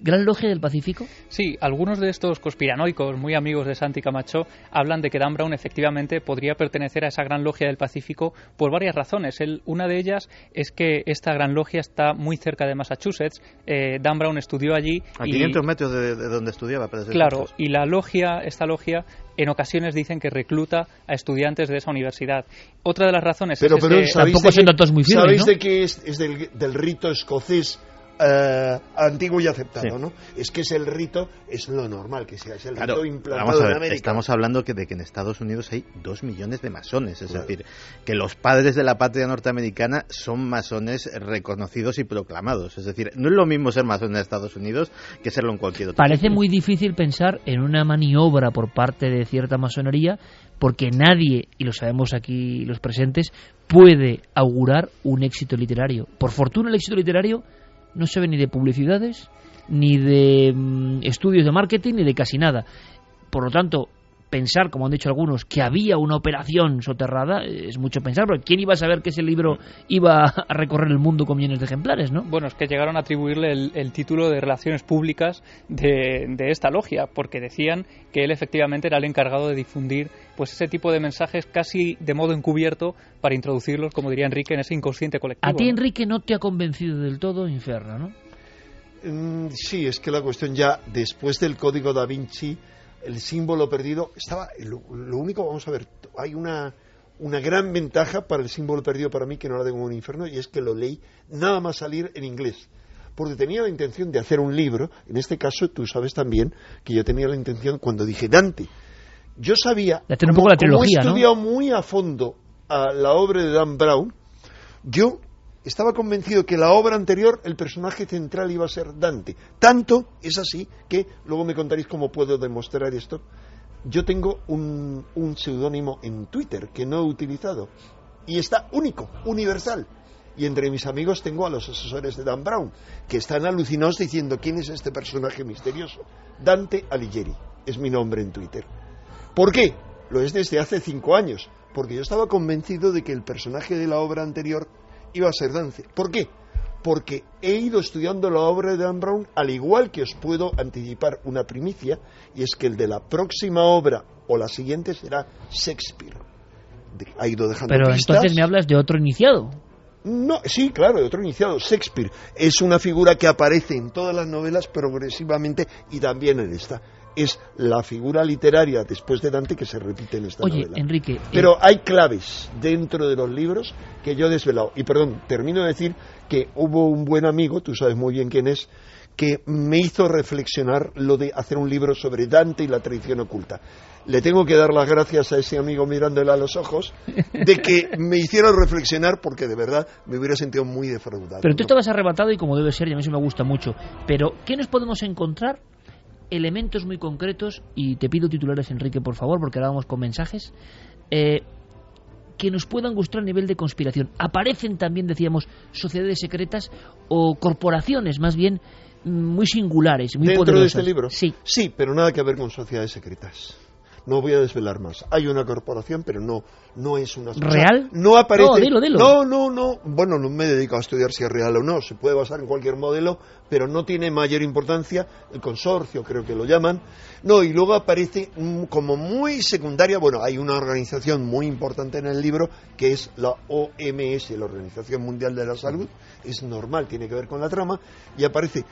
¿Gran Logia del Pacífico? Sí, algunos de estos conspiranoicos, muy amigos de Santi Camacho, hablan de que Dan Brown efectivamente podría pertenecer a esa Gran Logia del Pacífico por varias razones. una de ellas es que esta Gran Logia está muy cerca de Massachusetts. Eh, Dan Brown estudió allí. A 500 metros de, donde estudiaba. claro, y la logia, esta logia, en ocasiones dicen que recluta a estudiantes de esa universidad. Otra de las razones pero, es pero, que... Tampoco son datos muy firmes, ¿Sabéis de que es, del, del rito escocés eh, antiguo y aceptado, ¿no? Es que es el rito, es lo normal que sea, es el rito implantado en América. Estamos hablando que de que en Estados Unidos hay dos millones de masones, es decir, que los padres de la patria norteamericana son masones reconocidos y proclamados, es decir, no es lo mismo ser masón en Estados Unidos que serlo en cualquier otro. Parece muy difícil pensar en una maniobra por parte de cierta masonería porque nadie, y lo sabemos aquí los presentes, puede augurar un éxito literario. Por fortuna el éxito literario no se ve ni de publicidades, ni de mm, estudios de marketing, ni de casi nada. Por lo tanto, pensar, como han dicho algunos, que había una operación soterrada, es mucho pensar, porque ¿quién iba a saber que ese libro iba a recorrer el mundo con millones de ejemplares, no? Bueno, es que llegaron a atribuirle el, título de Relaciones Públicas de, de, esta logia, porque decían que él efectivamente era el encargado de difundir pues ese tipo de mensajes casi de modo encubierto para introducirlos, como diría Enrique, en ese inconsciente colectivo. A ti, Enrique, no te ha convencido del todo Inferno, ¿no? Mm, sí, es que la cuestión ya después del código da Vinci el símbolo perdido. Estaba lo, único vamos a ver hay una una gran ventaja para el símbolo perdido para mí que no la tengo en un infierno y es que lo leí nada más salir en inglés. Porque tenía la intención de hacer un libro en este caso tú sabes también que yo tenía la intención cuando dije Dante yo sabía un poco la trilogía, he estudiado muy a fondo a la obra de Dan Brown yo estaba convencido que la obra anterior el personaje central iba a ser Dante. Tanto es así que, luego me contaréis cómo puedo demostrar esto, yo tengo un, un seudónimo en Twitter que no he utilizado y está único, universal. Y entre mis amigos tengo a los asesores de Dan Brown, que están alucinados diciendo quién es este personaje misterioso. Dante Alighieri es mi nombre en Twitter. ¿Por qué? Lo es desde hace cinco años, porque yo estaba convencido de que el personaje de la obra anterior iba a ser Dante. ¿Por qué? Porque he ido estudiando la obra de Dan Brown, al igual que os puedo anticipar una primicia, y es que el de la próxima obra o la siguiente será Shakespeare. Ha ido dejando Pero entonces me hablas de otro iniciado. No, sí, claro, de otro iniciado. Shakespeare es una figura que aparece en todas las novelas progresivamente y también en esta es la figura literaria después de Dante que se repite en esta Oye, novela. Enrique. Pero hay claves dentro de los libros que yo he desvelado. Y perdón, termino de decir que hubo un buen amigo, tú sabes muy bien quién es, que me hizo reflexionar lo de hacer un libro sobre Dante y la tradición oculta. Le tengo que dar las gracias a ese amigo mirándole a los ojos de que me hicieron reflexionar porque de verdad me hubiera sentido muy defraudado. Pero tú estabas arrebatado y como debe ser, y a mí eso me gusta mucho. Pero, ¿qué nos podemos encontrar elementos muy concretos, y te pido titulares, Enrique, por favor, porque ahora vamos con mensajes, eh, que nos puedan gustar a nivel de conspiración. Aparecen también, decíamos, sociedades secretas o corporaciones, más bien, muy singulares, muy ¿Dentro de este libro? Sí. Sí, pero nada que ver con sociedades secretas. No voy a desvelar más. Hay una corporación, pero no, no es una... ¿Real? no aparece... No, dilo, dilo. No, no, no. Bueno, no me dedico a estudiar si es real o no. Se puede basar en cualquier modelo, pero no tiene mayor importancia. El consorcio, creo que lo llaman. No, y luego aparece como muy secundaria, bueno, hay una organización muy importante en el libro, que es la OMS, la Organización Mundial de la Salud. Es normal, tiene que ver con la trama. Y aparece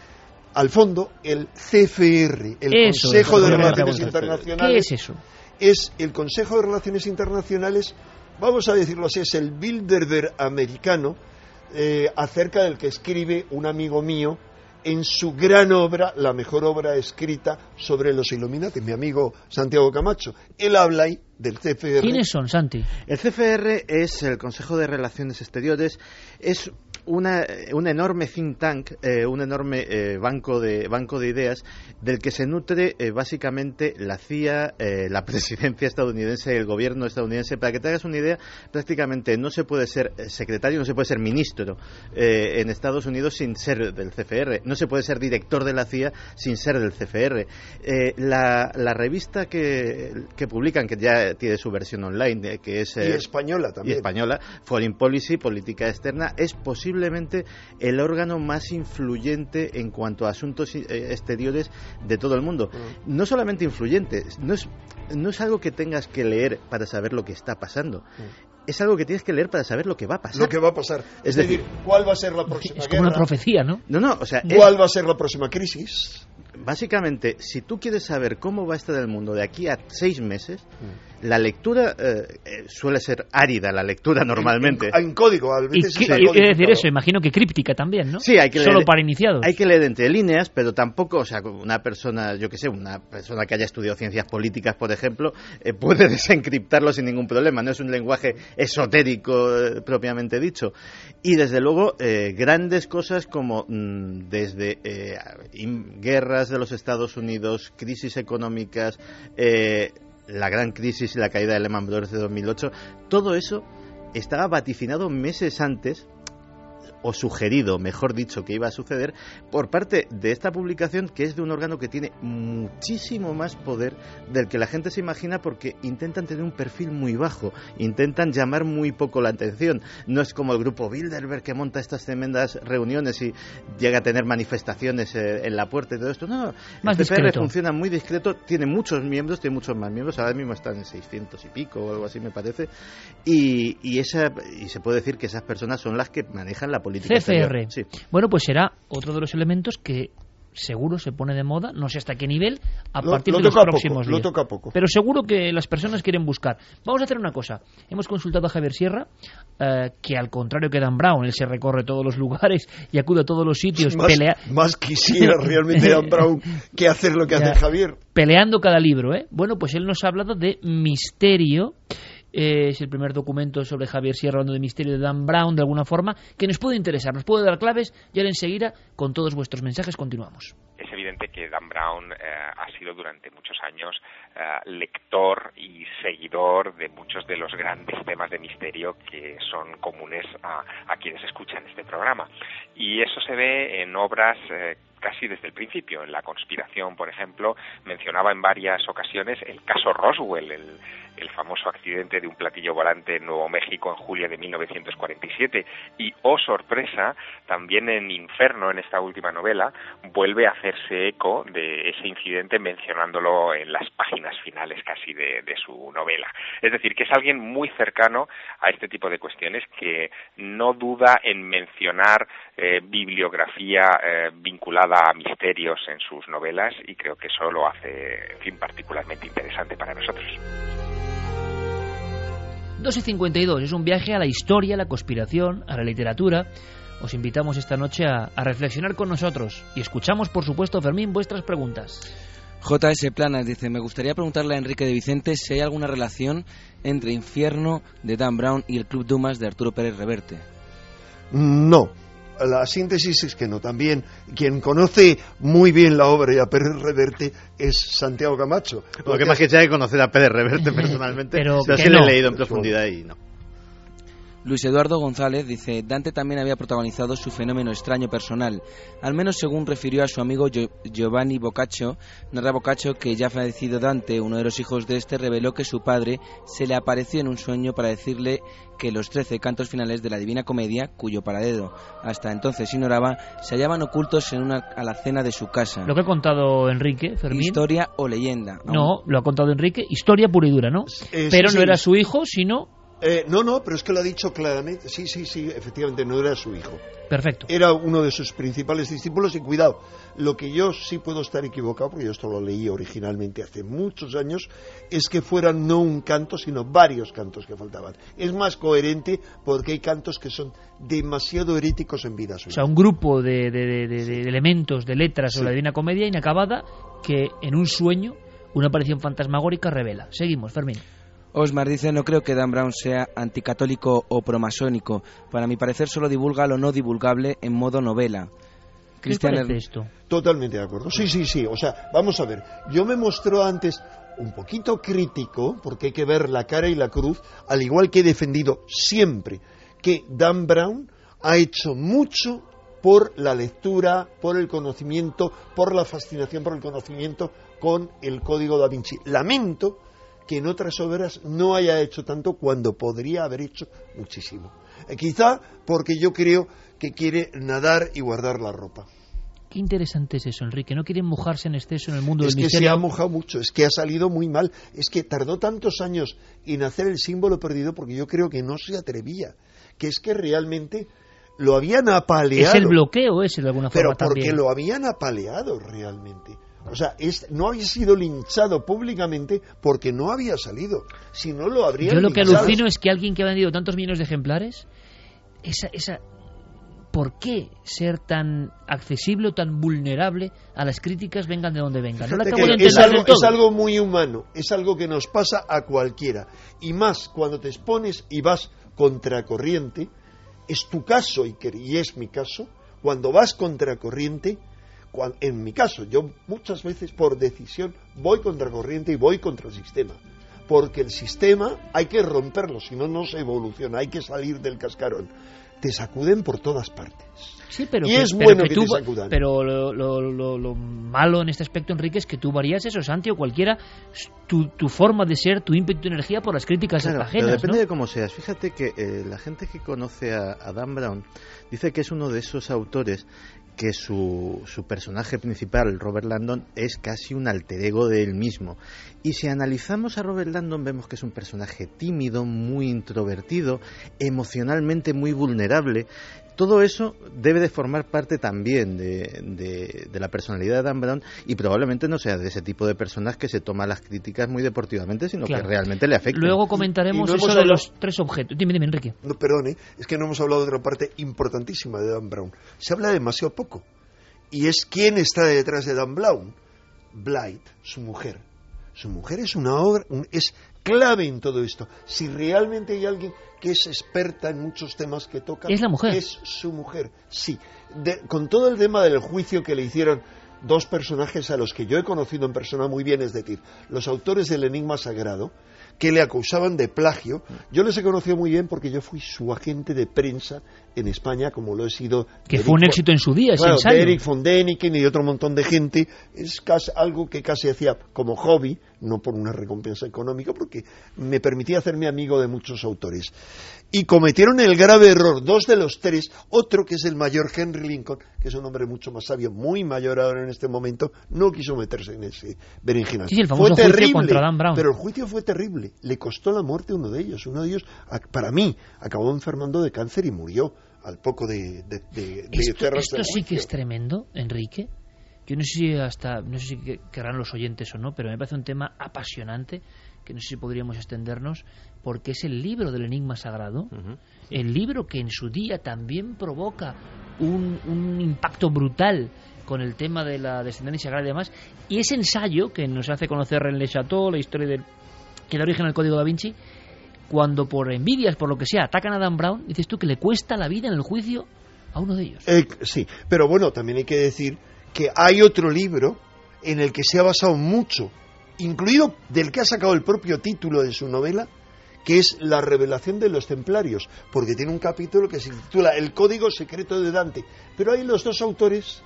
al fondo el CFR, el Consejo de Relaciones Internacionales. ¿Qué es eso? Es el Consejo de Relaciones Internacionales, vamos a decirlo así, es el Bilderberg americano, eh, acerca del que escribe un amigo mío en su gran obra, la mejor obra escrita sobre los Illuminati, mi amigo Santiago Camacho. Él habla ahí del CFR. ¿Quiénes son, Santi? El CFR es el Consejo de Relaciones Exteriores, es una, un enorme think tank, eh, un enorme eh, banco, de, banco de ideas del que se nutre eh, básicamente la CIA, la presidencia estadounidense, el gobierno estadounidense. Para que te hagas una idea, prácticamente no se puede ser secretario, no se puede ser ministro en Estados Unidos sin ser del CFR, no se puede ser director de la CIA sin ser del CFR. La, la, revista que, que, publican, que ya tiene su versión online, que es... y española también. Y española, Foreign Policy, Política Externa, es posible posiblemente el órgano más influyente en cuanto a asuntos eh, exteriores de todo el mundo. Mm. No solamente influyente, no es, no es algo que tengas que leer para saber lo que está pasando. Mm. Es algo que tienes que leer para saber lo que va a pasar. Lo que va a pasar. Es, decir, ¿cuál va a ser la próxima Es como una profecía, ¿no? No, no, o sea... ¿Cuál va a ser la próxima crisis? Básicamente, si tú quieres saber cómo va a estar el mundo de aquí a seis meses... Mm la lectura eh, eh, suele ser árida, la lectura normalmente. En, código, a veces y, decir eso, imagino que críptica también, ¿no? Sí, hay que Solo leer, para iniciados. Hay que leer entre líneas, pero tampoco, o sea, una persona, yo que sé, una persona que haya estudiado ciencias políticas, por ejemplo, eh, puede desencriptarlo sin ningún problema. No es un lenguaje esotérico propiamente dicho. Y desde luego, grandes cosas como mm, desde guerras de los Estados Unidos, crisis económicas, la gran crisis y la caída de Lehman Brothers de 2008, todo eso estaba vaticinado meses antes o sugerido, mejor dicho, que iba a suceder por parte de esta publicación que es de un órgano que tiene muchísimo más poder del que la gente se imagina porque intentan tener un perfil muy bajo, intentan llamar muy poco la atención. No es como el grupo Bilderberg que monta estas tremendas reuniones y llega a tener manifestaciones eh, en la puerta y todo esto. No, más el CPR funciona muy discreto, tiene muchos miembros, tiene muchos más miembros, ahora mismo están en 600 y pico o algo así me parece, y, y, esa, y se puede decir que esas personas son las que manejan la CFR. Bueno, pues será otro de los elementos que seguro se pone de moda, no sé hasta qué nivel, a partir de los próximos días. toca poco. Pero seguro que las personas quieren buscar. Vamos a hacer una cosa. Hemos consultado a Javier Sierra, eh, que al contrario que Dan Brown, él se recorre todos los lugares y acude a todos los sitios. Más, pelea... más quisiera realmente Dan Brown que hacer lo que hace Javier. Peleando cada libro, ¿eh? Bueno, pues él nos ha hablado de misterio es el primer documento sobre Javier Sierra hablando de misterio de Dan Brown, de alguna forma, que nos puede interesar, nos puede dar claves y ahora enseguida, con todos vuestros mensajes, continuamos. Es evidente que Dan Brown eh, ha sido durante muchos años eh, lector y seguidor de muchos de los grandes temas de misterio que son comunes a, quienes escuchan este programa. Y eso se ve en obras eh, casi desde el principio. En la conspiración, por ejemplo, mencionaba en varias ocasiones el caso Roswell, el, el famoso accidente de un platillo volante en Nuevo México en julio de 1947 y, oh sorpresa, también en Inferno, en esta última novela, vuelve a hacerse eco de ese incidente mencionándolo en las páginas finales casi de, su novela. Es decir, que es alguien muy cercano a este tipo de cuestiones que no duda en mencionar eh, bibliografía eh, vinculada a misterios en sus novelas y creo que eso lo hace, en fin, particularmente interesante para nosotros. 2 y 52 es un viaje a la historia, a la conspiración, a la literatura. Os invitamos esta noche a, reflexionar con nosotros y escuchamos, por supuesto, Fermín, vuestras preguntas. JS Planas dice, me gustaría preguntarle a Enrique de Vicente si hay alguna relación entre Infierno de Dan Brown y el Club Dumas de Arturo Pérez Reverte. No, la síntesis es que no. También quien conoce muy bien la obra de Pérez Reverte es Santiago Camacho. Lo que más que sea que conocer a Pérez Reverte personalmente, pero, sí lo he leído en profundidad y no. Luis Eduardo González dice, Dante también había protagonizado su fenómeno extraño personal, al menos según refirió a su amigo Giovanni Boccaccio, narra Boccaccio que ya fallecido Dante, uno de los hijos de este, reveló que su padre se le apareció en un sueño para decirle que los trece cantos finales de la Divina Comedia, cuyo paradedo hasta entonces ignoraba, se hallaban ocultos en una alacena de su casa. Lo que ha contado Enrique, Fermín. Historia o leyenda. No, lo ha contado Enrique, historia pura y dura, ¿no? Pero no era su hijo, sino eh, no, no, pero es que lo ha dicho claramente. Sí, sí, sí, efectivamente, no era su hijo. Perfecto. Era uno de sus principales discípulos y cuidado, lo que yo sí puedo estar equivocado, porque yo esto lo leí originalmente hace muchos años, es que fueran no un canto, sino varios cantos que faltaban. Es más coherente porque hay cantos que son demasiado heréticos en vida suya. O sea, un grupo de, elementos, de letras o la Divina Comedia inacabada que en un sueño una aparición fantasmagórica revela. Seguimos, Fermín. Osmar dice, no creo que Dan Brown sea anticatólico o promasónico. Para mi parecer solo divulga lo no divulgable en modo novela. ¿Qué te parece esto? Totalmente de acuerdo. Sí, sí, sí. O sea, vamos a ver. Yo me mostró antes un poquito crítico, porque hay que ver la cara y la cruz, al igual que he defendido siempre que Dan Brown ha hecho mucho por la lectura, por el conocimiento, por la fascinación por el conocimiento con el Código da Vinci. Lamento que en otras obras no haya hecho tanto cuando podría haber hecho muchísimo. Eh, quizá porque yo creo que quiere nadar y guardar la ropa. Qué interesante es eso, Enrique. No quiere mojarse en exceso en el mundo es del que misterio. se ha mojado mucho, es que ha salido muy mal. Es que tardó tantos años en hacer el símbolo perdido porque yo creo que no se atrevía. Que es que realmente lo habían apaleado. Es el bloqueo ese de alguna Pero forma porque también. lo habían apaleado realmente. O sea, es- no había sido linchado públicamente porque no había salido. Si no lo habrían Yo lo que alucino es que alguien que ha vendido tantos millones de ejemplares, esa, esa, ¿por qué ser tan accesible o tan vulnerable a las críticas vengan de donde vengan? No Fíjate acabo de es, algo, todo. es algo muy humano, es algo que nos pasa a cualquiera. Y más cuando te expones y vas contracorriente, es tu caso y es mi caso, cuando vas contracorriente, cuan- en mi caso, yo muchas veces por decisión voy contracorriente y voy contra el sistema. Porque el sistema hay que romperlo, si no, no se evoluciona, hay que salir del cascarón. Te sacuden por todas partes. Sí, pero y que, es pero bueno que que, tú, te sacudan. pero lo, lo- lo- lo malo en este aspecto, Enrique, es que tú varías eso, Santi, o cualquiera, tu, tu forma de ser, tu ímpetu, tu energía por las críticas Claro, ajenas, pero depende ¿no? de cómo seas. Fíjate que eh, la gente que conoce a, a Dan Brown dice que es uno de esos autores que su, su personaje principal, Robert Landon, es casi un alter ego de él mismo. Y si analizamos a Robert Landon vemos que es un personaje tímido, muy introvertido, emocionalmente muy vulnerable. Todo eso debe de formar parte también de, de- de la personalidad de Dan Brown y probablemente no sea de ese tipo de personas que se toma las críticas muy deportivamente, sino Claro. que realmente le afectan. Luego comentaremos Y no eso de los tres objetos. Dime, dime, Enrique. No, perdone, es que no hemos hablado de otra parte importantísima de Dan Brown. Se habla demasiado poco. Y es quién está detrás de Dan Brown. Blight, su mujer. Su mujer es una obra, un- es clave en todo esto. Si realmente hay alguien que es experta en muchos temas que toca, Es la mujer. Es su mujer, sí. De- con todo el tema del juicio que le hicieron dos personajes a los que yo he conocido en persona muy bien, es decir, los autores del Enigma Sagrado, que le acusaban de plagio. Yo les he conocido muy bien porque yo fui su agente de prensa en España, como lo he sido. Que de fue un Eric éxito en su día, ese Claro, ensayo. de Eric von Däniken y otro montón de gente. Es casi algo que casi hacía como hobby, no por una recompensa económica, porque me permitía hacerme amigo de muchos autores. Y cometieron el grave error, dos de los tres, otro que es el mayor Henry Lincoln, que es un hombre mucho más sabio, muy mayor ahora en este momento, no quiso meterse en ese berenjenal. Sí, fue terrible, contra Dan Brown. pero el juicio fue terrible. Le costó la muerte a uno de ellos. Uno de ellos, para mí, acabó enfermando de cáncer y murió al poco de, de, de- de Esto, sí que es tremendo, Enrique. Yo no sé si hasta, no sé si que- querrán los oyentes o no, pero me parece un tema apasionante que no sé si podríamos extendernos porque es el libro del enigma sagrado, el libro que en su día también provoca un, un impacto brutal con el tema de la descendencia sagrada y demás, y ese ensayo que nos hace conocer René Chateau, la historia del que da origen al código da Vinci, cuando por envidias, por lo que sea, atacan a Dan Brown, dices tú que le cuesta la vida en el juicio a uno de ellos. Eh, sí, pero bueno, también hay que decir que hay otro libro en el que se ha basado mucho, incluido del que ha sacado el propio título de su novela, que es La revelación de los templarios, porque tiene un capítulo que se titula El código secreto de Dante. Pero ahí los dos autores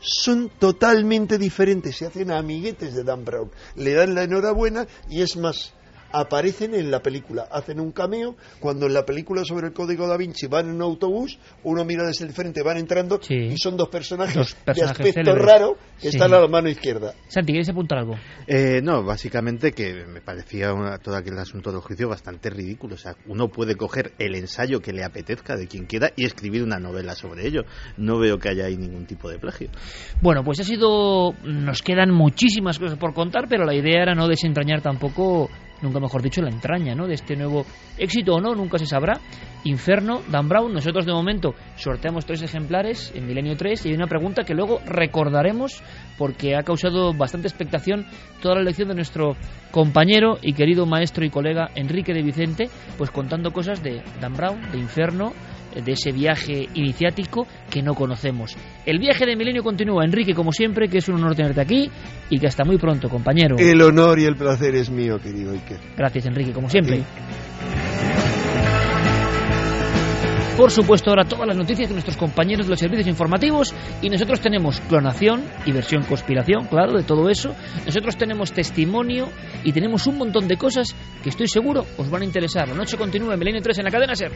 son totalmente diferentes, se hacen amiguetes de Dan Brown, le dan la enhorabuena y es más, aparecen en la película, hacen un cameo, cuando en la película sobre el código da Vinci van en un autobús, uno mira desde el frente, van entrando y son dos personajes, Dos personajes de aspecto célebres. raro que Sí. están a la mano izquierda. Santi, ¿quieres apuntar algo? Eh, no, básicamente que me parecía una- todo aquel asunto del juicio bastante ridículo. O sea, uno puede coger el ensayo que le apetezca de quien quiera y escribir una novela sobre ello. No veo que haya ahí ningún tipo de plagio. Bueno, pues ha sido. Nos quedan muchísimas cosas por contar, pero la idea era no desentrañar tampoco nunca mejor dicho, la entraña ¿no? de este nuevo éxito o no, nunca se sabrá. Inferno, Dan Brown, nosotros de momento sorteamos tres ejemplares en Milenio 3 y hay una pregunta que luego recordaremos porque ha causado bastante expectación toda la lección de nuestro compañero y querido maestro y colega Enrique de Vicente, pues contando cosas de Dan Brown, de Inferno, de ese viaje iniciático que no conocemos. El viaje de Milenio continúa, Enrique, como siempre, que es un honor tenerte aquí y que hasta muy pronto, compañero. El honor y el placer es mío, querido Iker. Gracias, Enrique, como siempre. Por supuesto, ahora todas las noticias de nuestros compañeros de los servicios informativos y nosotros tenemos clonación y versión conspiración, claro, de todo eso. Nosotros tenemos testimonio y tenemos un montón de cosas que estoy seguro os van a interesar. La noche continúa en Milenio 3 en la cadena SER.